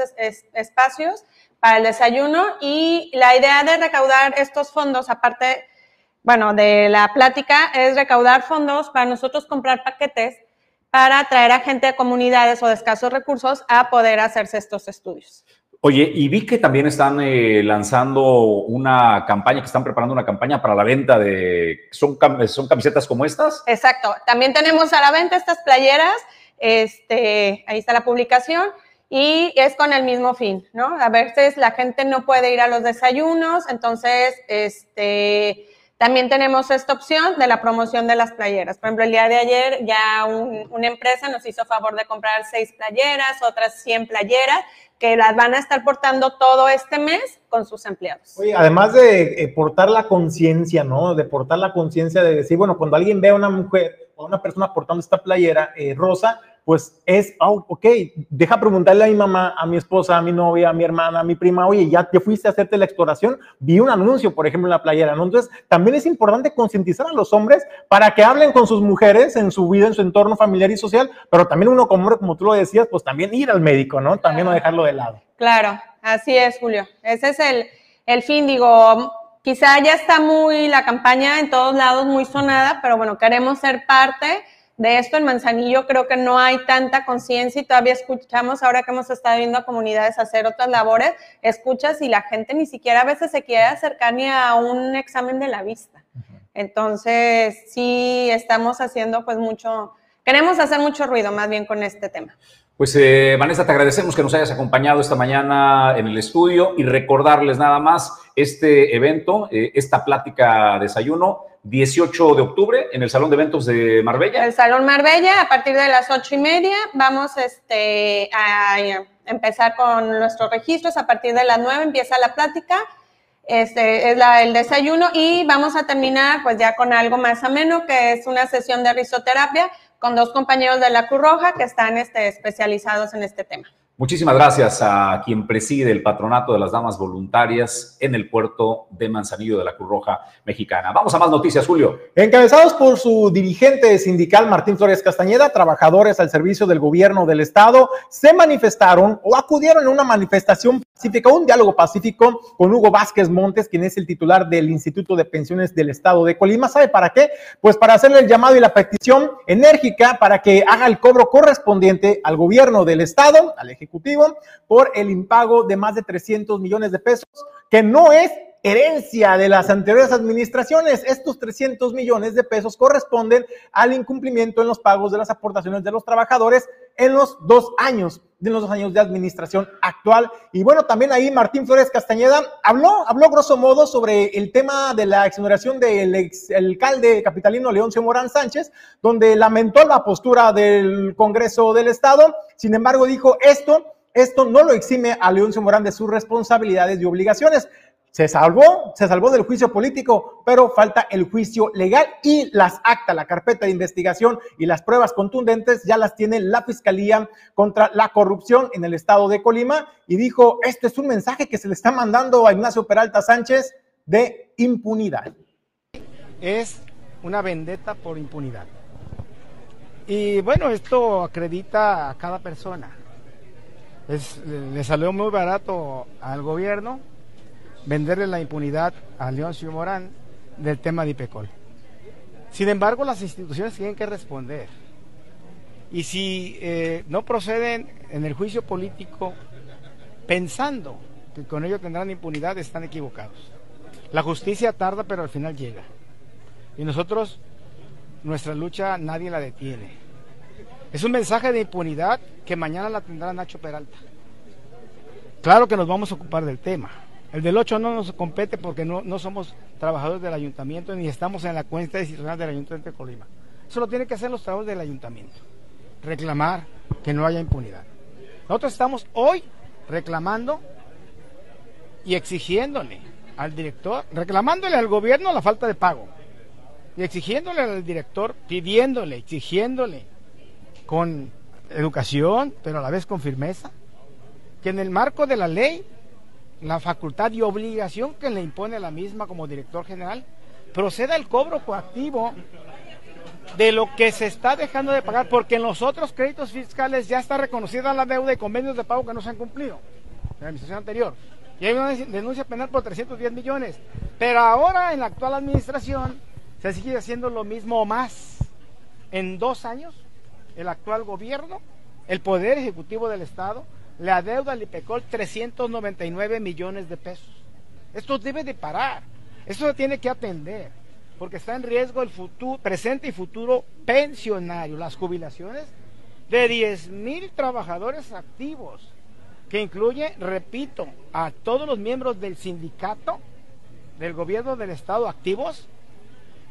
S9: espacios para el desayuno y la idea de recaudar estos fondos, aparte, bueno, de la plática, es recaudar fondos para nosotros comprar paquetes para traer a gente de comunidades o de escasos recursos a poder hacerse estos estudios.
S1: Oye, y vi que también están eh, lanzando una campaña, que están preparando una campaña para la venta de, ¿son, son camisetas como estas?
S9: Exacto, también tenemos a la venta estas playeras, este, ahí está la publicación, y es con el mismo fin, ¿no? A veces la gente no puede ir a los desayunos, entonces, este, también tenemos esta opción de la promoción de las playeras. Por ejemplo, el día de ayer ya una empresa nos hizo favor de comprar seis playeras, otras 100 playeras, que las van a estar portando todo este mes con sus empleados.
S2: Oye, además de eh, portar la conciencia, ¿no? De portar la conciencia de decir, bueno, cuando alguien ve a una mujer o a una persona portando esta playera eh, rosa, pues es, oh, ok, deja preguntarle a mi mamá, a mi esposa, a mi novia, a mi hermana, a mi prima, oye, ya te fuiste a hacerte la exploración, vi un anuncio, por ejemplo, en la playera, ¿no? Entonces, también es importante concientizar a los hombres para que hablen con sus mujeres en su vida, en su entorno familiar y social, pero también uno como hombre, como tú lo decías, pues también ir al médico, ¿no? También no dejarlo de lado.
S9: Claro, así es, Julio. Ese es el, el fin, digo, quizá ya está muy la campaña en todos lados muy sonada, pero bueno, queremos ser parte de esto en Manzanillo creo que no hay tanta conciencia y todavía escuchamos, ahora que hemos estado viendo a comunidades hacer otras labores, escuchas y la gente ni siquiera a veces se quiere acercar ni a un examen de la vista. Entonces, sí estamos haciendo pues mucho, queremos hacer mucho ruido más bien con este tema.
S1: Pues eh, Vanessa, te agradecemos que nos hayas acompañado esta mañana en el estudio y recordarles nada más este evento, eh, esta plática desayuno 18 de octubre en el Salón de Eventos de Marbella.
S9: El Salón Marbella, a partir de las ocho y media, vamos este, a empezar con nuestros registros. A partir de las 9 empieza la plática, este, es la, el desayuno y vamos a terminar pues ya con algo más ameno, que es una sesión de risoterapia con dos compañeros de la Cruz Roja que están este, especializados en este tema.
S1: Muchísimas gracias a quien preside el patronato de las damas voluntarias en el puerto de Manzanillo de la Cruz Roja Mexicana. Vamos a más noticias, Julio.
S2: Encabezados por su dirigente sindical Martín Flores Castañeda, trabajadores al servicio del gobierno del estado se manifestaron o acudieron a una manifestación pacífica, un diálogo pacífico con Hugo Vázquez Montes, quien es el titular del Instituto de Pensiones del estado de Colima. ¿Sabe para qué? Pues para hacerle el llamado y la petición enérgica para que haga el cobro correspondiente al gobierno del estado, al Ejecutivo por el impago de más de 300 millones de pesos, que no es herencia de las anteriores administraciones. Estos 300 millones de pesos corresponden al incumplimiento en los pagos de las aportaciones de los trabajadores en los dos años, de los dos años de administración actual. Y bueno, también ahí Martín Flores Castañeda habló, habló grosso modo sobre el tema de la exoneración del ex alcalde capitalino Leoncio Morán Sánchez, donde lamentó la postura del Congreso del Estado. Sin embargo, dijo esto esto no lo exime a Leoncio Morán de sus responsabilidades y obligaciones. Se salvó, se salvó del juicio político, pero falta el juicio legal y las actas, la carpeta de investigación y las pruebas contundentes ya las tiene la Fiscalía contra la corrupción en el estado de Colima y dijo, este es un mensaje que se le está mandando a Ignacio Peralta Sánchez de impunidad.
S10: Es una vendetta por impunidad. Y bueno, esto acredita a cada persona le salió muy barato al gobierno venderle la impunidad a Leoncio Morán del tema de IPECOL. Sin embargo, las instituciones tienen que responder. Y si eh, no proceden en el juicio político pensando que con ello tendrán impunidad, están equivocados. La justicia tarda, pero al final llega. Y nosotros, nuestra lucha, nadie la detiene. Es un mensaje de impunidad que mañana la tendrá Nacho Peralta. Claro que nos vamos a ocupar del tema. El del 8 no nos compete porque no, somos trabajadores del ayuntamiento ni estamos en la cuenta decisional del ayuntamiento de Colima. Eso lo tienen que hacer los trabajadores del ayuntamiento. Reclamar que no haya impunidad. Nosotros estamos hoy reclamando y exigiéndole al director, reclamándole al gobierno la falta de pago y exigiéndole al director, pidiéndole, exigiéndole con educación, pero a la vez con firmeza, que en el marco de la ley, la facultad y obligación que le impone la misma como director general, proceda el cobro coactivo de lo que se está dejando de pagar, porque en los otros créditos fiscales ya está reconocida la deuda y convenios de pago que no se han cumplido en la administración anterior. Y hay una denuncia penal por 310 millones. Pero ahora en la actual administración se sigue haciendo lo mismo o más. En dos años, el actual gobierno, el Poder Ejecutivo del Estado, le adeuda al IPECOL 399 millones de pesos. Esto debe de parar. Esto se tiene que atender. Porque está en riesgo el futuro, presente y futuro pensionario, las jubilaciones de 10 mil trabajadores activos, que incluye, repito, a todos los miembros del sindicato, del gobierno del Estado activos,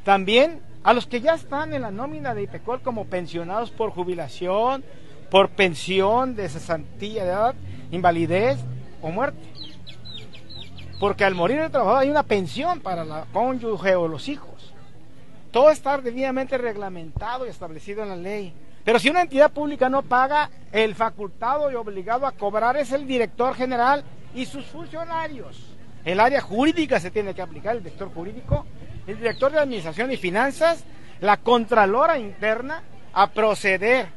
S10: también a los que ya están en la nómina de IPECOL como pensionados por jubilación, por pensión de cesantía de edad, invalidez o muerte. Porque al morir el trabajador hay una pensión para la cónyuge o los hijos. Todo está debidamente reglamentado y establecido en la ley. Pero si una entidad pública no paga, el facultado y obligado a cobrar es el director general y sus funcionarios. El área jurídica se tiene que aplicar, el director jurídico, el director de administración y finanzas, la contralora interna, a proceder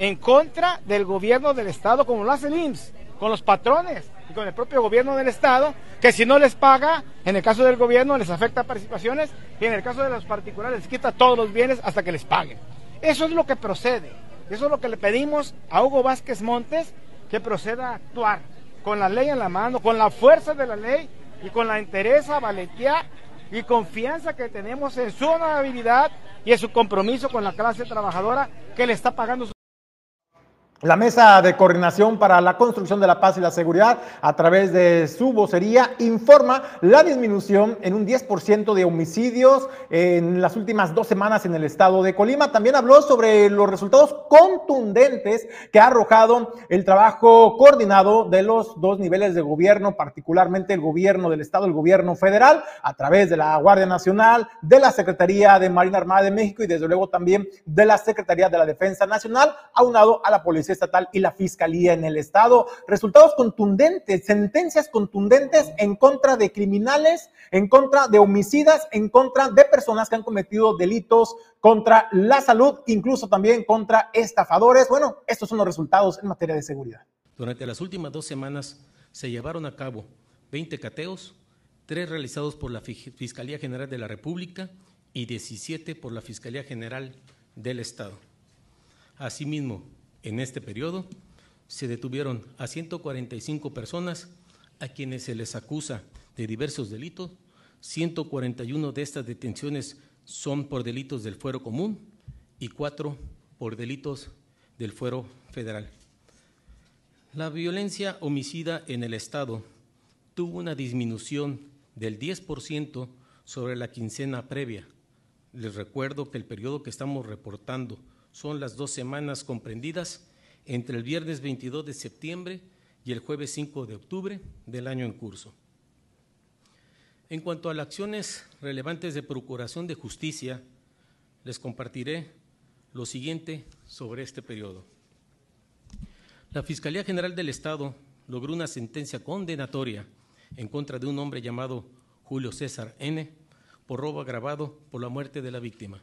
S10: en contra del gobierno del Estado, como lo hace el IMSS, con los patrones y con el propio gobierno del Estado, que si no les paga, en el caso del gobierno les afecta participaciones y en el caso de los particulares les quita todos los bienes hasta que les paguen. Eso es lo que procede. Eso es lo que le pedimos a Hugo Vázquez Montes, que proceda a actuar con la ley en la mano, con la fuerza de la ley y con la entereza, valentía y confianza que tenemos en su honorabilidad y en su compromiso con la clase trabajadora que le está pagando su
S2: La Mesa de Coordinación para la Construcción de la Paz y la Seguridad, a través de su vocería, informa la disminución en un 10% de homicidios en las últimas dos semanas en el estado de Colima. También habló sobre los resultados contundentes que ha arrojado el trabajo coordinado de los dos niveles de gobierno, particularmente el gobierno del estado, el gobierno federal, a través de la Guardia Nacional, de la Secretaría de Marina Armada de México y desde luego también de la Secretaría de la Defensa Nacional, aunado a la Policía Estatal y la Fiscalía en el Estado. Resultados contundentes, sentencias contundentes en contra de criminales, en contra de homicidas, en contra de personas que han cometido delitos contra la salud, incluso también contra estafadores. Bueno, estos son los resultados en materia de seguridad.
S11: Durante las últimas dos semanas se llevaron a cabo 20 cateos, tres realizados por la Fi- Fiscalía General de la República y 17 por la Fiscalía General del Estado. Asimismo, en este periodo se detuvieron a 145 personas a quienes se les acusa de diversos delitos. 141 de estas detenciones son por delitos del fuero común y cuatro por delitos del fuero federal. La violencia homicida en el Estado tuvo una disminución del 10% sobre la quincena previa. Les recuerdo que el periodo que estamos reportando son las dos semanas comprendidas entre el viernes 22 de septiembre y el jueves 5 de octubre del año en curso. En cuanto a las acciones relevantes de procuración de justicia, les compartiré lo siguiente sobre este periodo. La Fiscalía General del Estado logró una sentencia condenatoria en contra de un hombre llamado Julio César N. por robo agravado por la muerte de la víctima.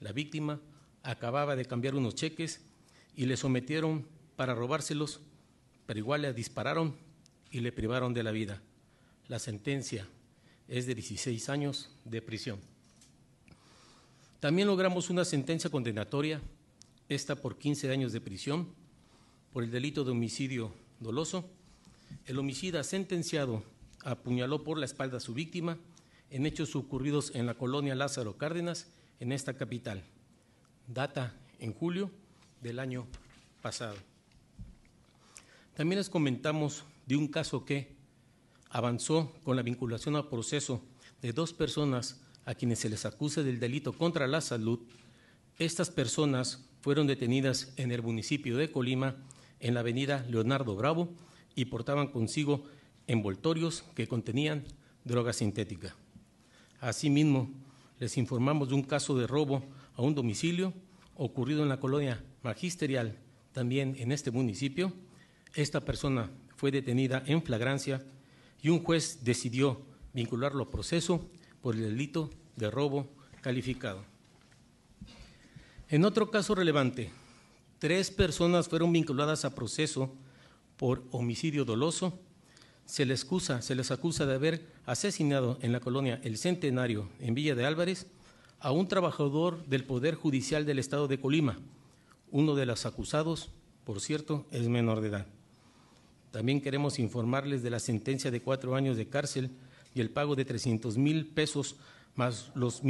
S11: La víctima acababa de cambiar unos cheques y le sometieron para robárselos pero igual le dispararon y le privaron de la vida. La sentencia es de 16 años de prisión. También logramos una sentencia condenatoria, esta por 15 años de prisión, por el delito de homicidio doloso. El homicida sentenciado apuñaló por la espalda a su víctima en hechos ocurridos en la colonia Lázaro Cárdenas, en esta capital. Data en julio del año pasado. También les comentamos de un caso que avanzó con la vinculación al proceso de dos personas a quienes se les acusa del delito contra la salud. Estas personas fueron detenidas en el municipio de Colima, en la avenida Leonardo Bravo, y portaban consigo envoltorios que contenían droga sintética. Asimismo, les informamos de un caso de robo a un domicilio ocurrido en la colonia magisterial, también en este municipio. Esta persona fue detenida en flagrancia y un juez decidió vincularlo a proceso por el delito de robo calificado. En otro caso relevante, tres personas fueron vinculadas a proceso por homicidio doloso. Se les, acusa, se les acusa de haber asesinado en la colonia El Centenario, en Villa de Álvarez, a un trabajador del Poder Judicial del Estado de Colima. Uno de los acusados, por cierto, es menor de edad. También queremos informarles de la sentencia de cuatro años de cárcel y el pago de 300 mil pesos más los,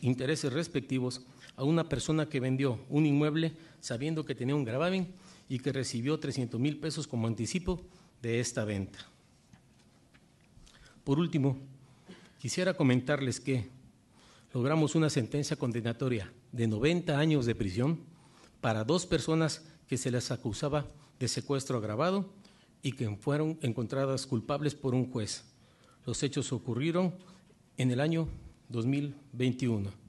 S11: intereses respectivos a una persona que vendió un inmueble sabiendo que tenía un gravamen y que recibió 300 mil pesos como anticipo de esta venta. Por último, quisiera comentarles que logramos una sentencia condenatoria de 90 años de prisión para dos personas que se les acusaba de secuestro agravado y que fueron encontradas culpables por un juez. Los hechos ocurrieron en el año 2021.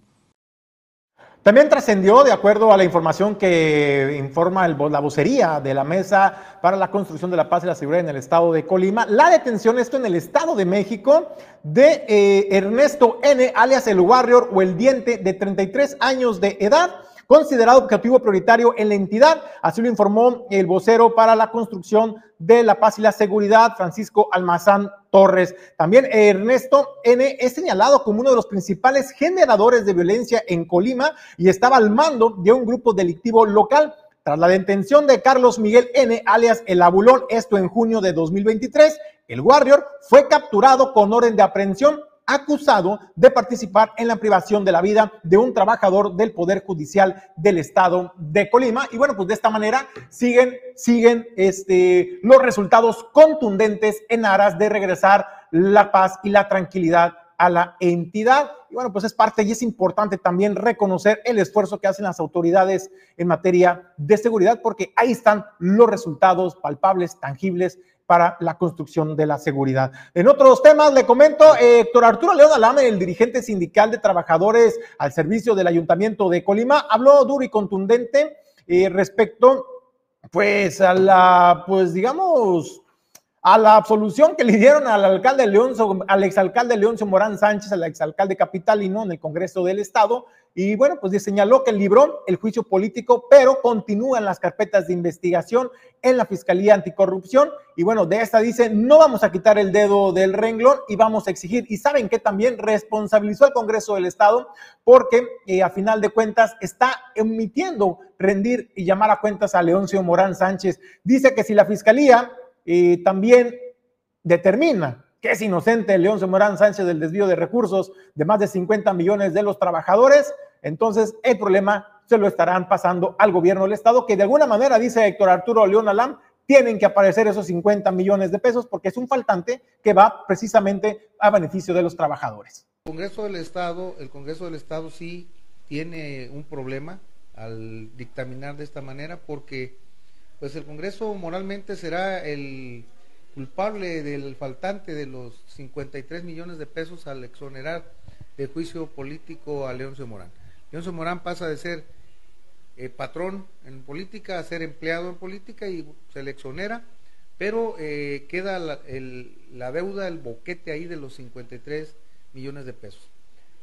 S2: También trascendió, de acuerdo a la información que informa el, la vocería de la Mesa para la Construcción de la Paz y la Seguridad en el Estado de Colima, la detención, esto en el Estado de México, de eh, Ernesto N., alias el Warrior o el Diente, de 33 años de edad, considerado objetivo prioritario en la entidad. Así lo informó el vocero para la construcción de la paz y la seguridad, Francisco Almazán Torres. También Ernesto N. es señalado como uno de los principales generadores de violencia en Colima y estaba al mando de un grupo delictivo local. Tras la detención de Carlos Miguel N., alias El Abulón, esto en junio de 2023, el Warrior fue capturado con orden de aprehensión acusado de participar en la privación de la vida de un trabajador del Poder Judicial del Estado de Colima. Y bueno, pues de esta manera siguen, siguen este, los resultados contundentes en aras de regresar la paz y la tranquilidad a la entidad. Y bueno, pues es parte y es importante también reconocer el esfuerzo que hacen las autoridades en materia de seguridad, porque ahí están los resultados palpables, tangibles para la construcción de la seguridad. En otros temas, le comento, eh, Héctor Arturo León Alame, el dirigente sindical de trabajadores al servicio del Ayuntamiento de Colima, habló duro y contundente eh, respecto, pues, a la, pues, digamos, a la absolución que le dieron al alcalde Leoncio, al exalcalde Leoncio Morán Sánchez, al exalcalde capitalino en el Congreso del Estado, y bueno, pues señaló que libró el juicio político, pero continúan las carpetas de investigación en la Fiscalía Anticorrupción. Y bueno, de esta dice, no vamos a quitar el dedo del renglón y vamos a exigir. Y saben que también responsabilizó al Congreso del Estado porque eh, a final de cuentas está emitiendo rendir y llamar a cuentas a Leoncio Morán Sánchez. Dice que si la Fiscalía eh, también determina que es inocente León Morán Sánchez del desvío de recursos de más de 50 millones de los trabajadores, entonces el problema se lo estarán pasando al gobierno del Estado, que de alguna manera, dice Héctor Arturo León Alam, tienen que aparecer esos 50 millones de pesos porque es un faltante que va precisamente a beneficio de los trabajadores.
S12: El Congreso del Estado, el Congreso del Estado sí tiene un problema al dictaminar de esta manera porque pues el Congreso moralmente será el culpable del faltante de los 53 millones de pesos al exonerar de juicio político a Leoncio Morán. Leoncio Morán pasa de ser eh, patrón en política a ser empleado en política y se le exonera, pero eh, queda la, la, deuda, el boquete ahí de los 53 millones de pesos.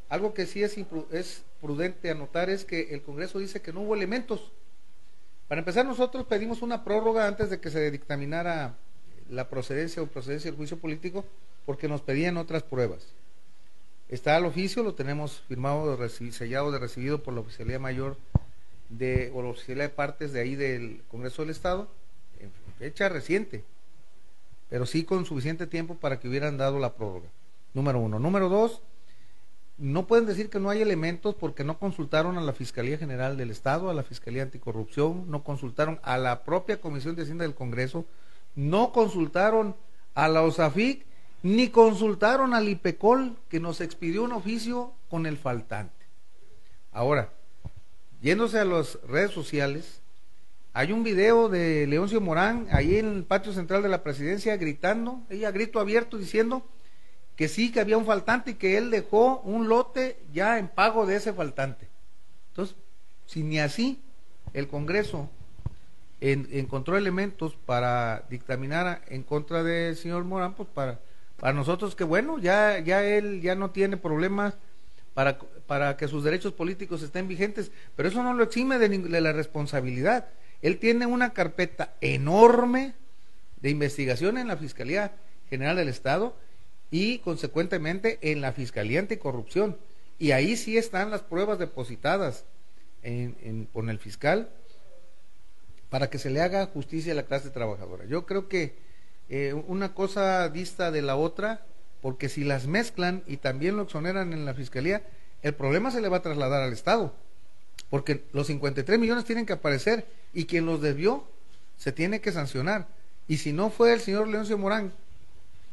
S12: Algo que sí es, es prudente anotar es que el Congreso dice que no hubo elementos Para empezar, nosotros pedimos una prórroga antes de que se dictaminara la procedencia o procedencia del juicio político, porque nos pedían otras pruebas. Está el oficio, lo tenemos firmado, sellado de recibido por la Oficialía Mayor de, o la Oficialía de Partes de ahí del Congreso del Estado, en fecha reciente, pero sí con suficiente tiempo para que hubieran dado la prórroga. Número uno. Número dos, no pueden decir que no hay elementos porque no consultaron a la Fiscalía General del Estado, a la Fiscalía Anticorrupción, no consultaron a la propia Comisión de Hacienda del Congreso, no consultaron a la OSAFIC, ni consultaron al IPECOL, que nos expidió un oficio con el faltante. Ahora, yéndose a las redes sociales, hay un video de Leoncio Morán ahí en el patio central de la presidencia gritando, ella grito abierto diciendo que sí, que había un faltante y que él dejó un lote ya en pago de ese faltante. Entonces, si ni así el Congreso en- encontró elementos para dictaminar en contra del señor Morán, pues para, para nosotros que bueno, ya, ya él ya no tiene problemas para, para que sus derechos políticos estén vigentes, pero eso no lo exime de, de la responsabilidad. Él tiene una carpeta enorme de investigación en la Fiscalía General del Estado y consecuentemente en la Fiscalía Anticorrupción. Y ahí sí están las pruebas depositadas en, en- con el fiscal para que se le haga justicia a la clase trabajadora. Yo creo que eh, una cosa dista de la otra, porque si las mezclan y también lo exoneran en la Fiscalía, el problema se le va a trasladar al Estado, porque los 53 millones tienen que aparecer y quien los desvió se tiene que sancionar. Y si no fue el señor Leoncio Morán,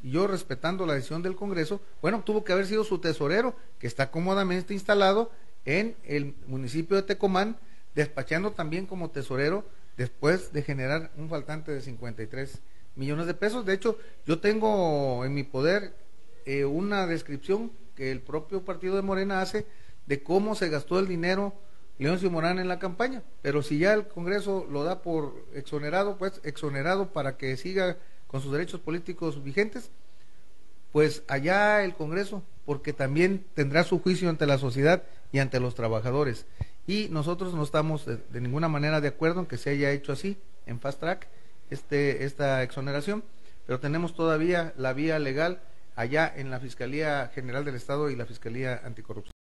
S12: y yo respetando la decisión del Congreso, bueno, tuvo que haber sido su tesorero, que está cómodamente instalado en el municipio de Tecomán, despachando también como tesorero después de generar un faltante de 53 millones de pesos. De hecho, yo tengo en mi poder eh, una descripción que el propio partido de Morena hace de cómo se gastó el dinero Leoncio Morán en la campaña. Pero si ya el Congreso lo da por exonerado, pues exonerado para que siga con sus derechos políticos vigentes, pues allá el Congreso, porque también tendrá su juicio ante la sociedad y ante los trabajadores. Y nosotros no estamos de, ninguna manera de acuerdo en que se haya hecho así, en fast track, este, esta exoneración, pero tenemos todavía la vía legal allá en la Fiscalía General del Estado y la Fiscalía Anticorrupción.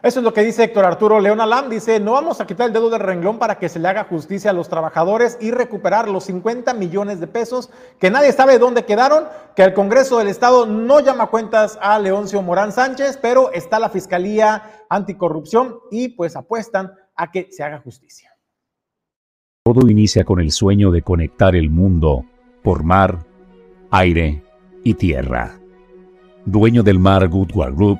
S2: Eso es lo que dice Héctor Arturo León Alam. Dice, no vamos a quitar el dedo del renglón para que se le haga justicia a los trabajadores y recuperar los 50 millones de pesos que nadie sabe dónde quedaron, que el Congreso del Estado no llama cuentas a Leoncio Morán Sánchez, pero está la Fiscalía Anticorrupción y pues apuestan a que se haga justicia.
S3: Todo inicia con el sueño de conectar el mundo por mar, aire y tierra. Dueño del mar Goodward Group,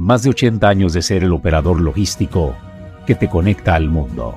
S3: más de 80 años de ser el operador logístico que te conecta al mundo.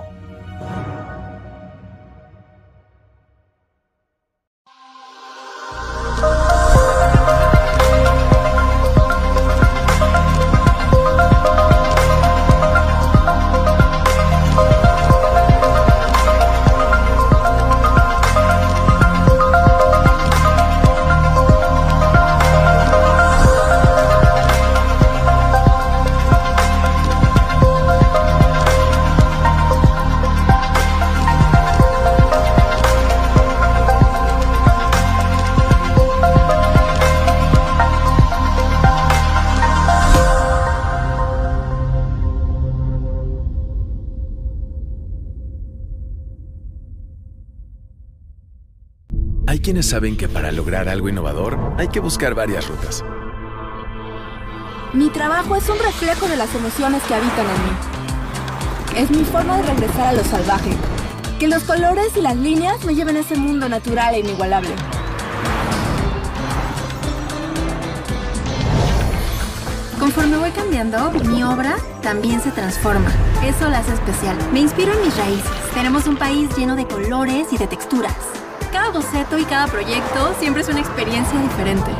S13: Hay quienes saben que para lograr algo innovador hay que buscar varias rutas.
S14: Mi trabajo es un reflejo de las emociones que habitan en mí. Es mi forma de regresar a lo salvaje. Que los colores y las líneas me lleven a ese mundo natural e inigualable.
S15: Conforme voy cambiando, mi obra también se transforma. Eso la hace especial. Me inspiro en mis raíces. Tenemos un país lleno de colores y de texturas. Cada boceto y cada proyecto siempre es una experiencia diferente.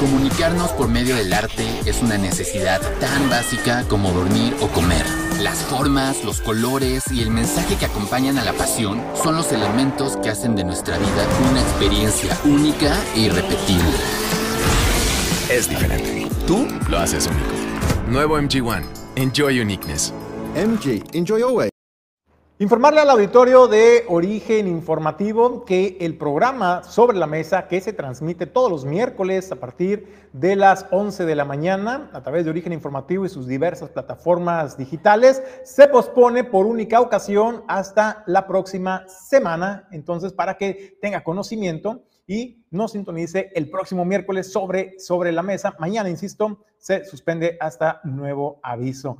S16: Comunicarnos por medio del arte es una necesidad tan básica como dormir o comer. Las formas, los colores y el mensaje que acompañan a la pasión son los elementos que hacen de nuestra vida una experiencia única e irrepetible.
S13: Es diferente. Tú lo haces único. Nuevo MG1. Enjoy uniqueness.
S17: MG, enjoy always.
S2: Informarle al auditorio de Origen Informativo que el programa Sobre la Mesa, que se transmite todos los miércoles a partir de las 11 de la mañana a través de Origen Informativo y sus diversas plataformas digitales, se pospone por única ocasión hasta la próxima semana. Entonces, para que tenga conocimiento y nos sintonice el próximo miércoles sobre, sobre la mesa. Mañana, insisto, se suspende hasta nuevo aviso.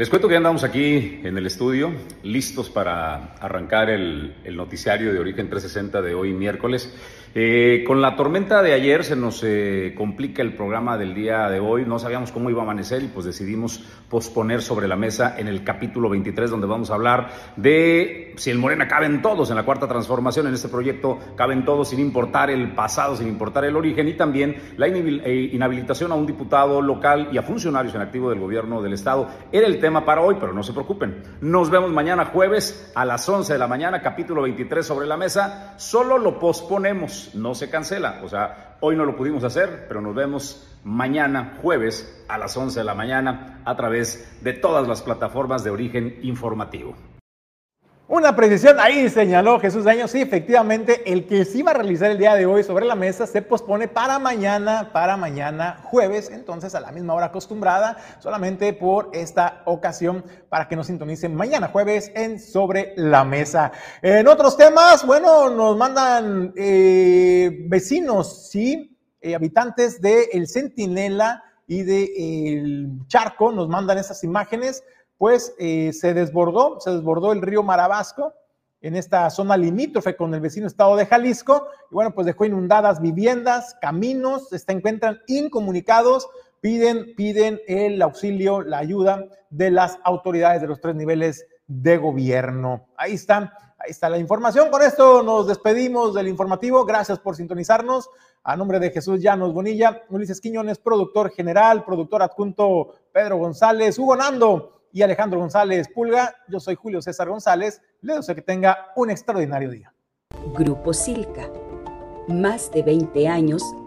S1: Les cuento que andamos aquí en el estudio, listos para arrancar el, el noticiario de Origen 360 de hoy miércoles. Eh, con la tormenta de ayer se nos eh, complica el programa del día de hoy. No sabíamos cómo iba a amanecer y pues decidimos posponer sobre la mesa en el capítulo 23 donde vamos a hablar de si el Morena caben todos en la cuarta transformación. En este proyecto caben todos sin importar el pasado, sin importar el origen y también la eh, inhabilitación a un diputado local y a funcionarios en activo del gobierno del estado. Era el tema para hoy, pero no se preocupen. Nos vemos mañana jueves a las 11 de la mañana, capítulo 23 sobre la mesa. Solo lo posponemos no se cancela. O sea, hoy no lo pudimos hacer, pero nos vemos mañana, jueves, a las 11 de la mañana, a través de todas las plataformas de origen informativo.
S2: Una precisión, ahí señaló Jesús Daño, sí, efectivamente, el que se iba a realizar el día de hoy sobre la mesa se pospone para mañana, para mañana jueves, entonces a la misma hora acostumbrada, solamente por esta ocasión, para que nos sintonicen mañana jueves en Sobre la Mesa. En otros temas, bueno, nos mandan eh, vecinos, sí, eh, habitantes de El Centinela y de El Charco, nos mandan esas imágenes pues eh, se desbordó, se desbordó el río Marabasco en esta zona limítrofe con el vecino estado de Jalisco, y bueno, pues dejó inundadas viviendas, caminos, se encuentran incomunicados, piden, piden el auxilio, la ayuda de las autoridades de los tres niveles de gobierno. Ahí está, ahí está la información. Con esto nos despedimos del informativo. Gracias por sintonizarnos. A nombre de Jesús Llanos Bonilla, Ulises Quiñones, productor general, productor adjunto Pedro González, Hugo Nando y Alejandro González Pulga. Yo soy Julio César González. Le deseo que tenga un extraordinario día.
S5: Grupo Silca. Más de 20 años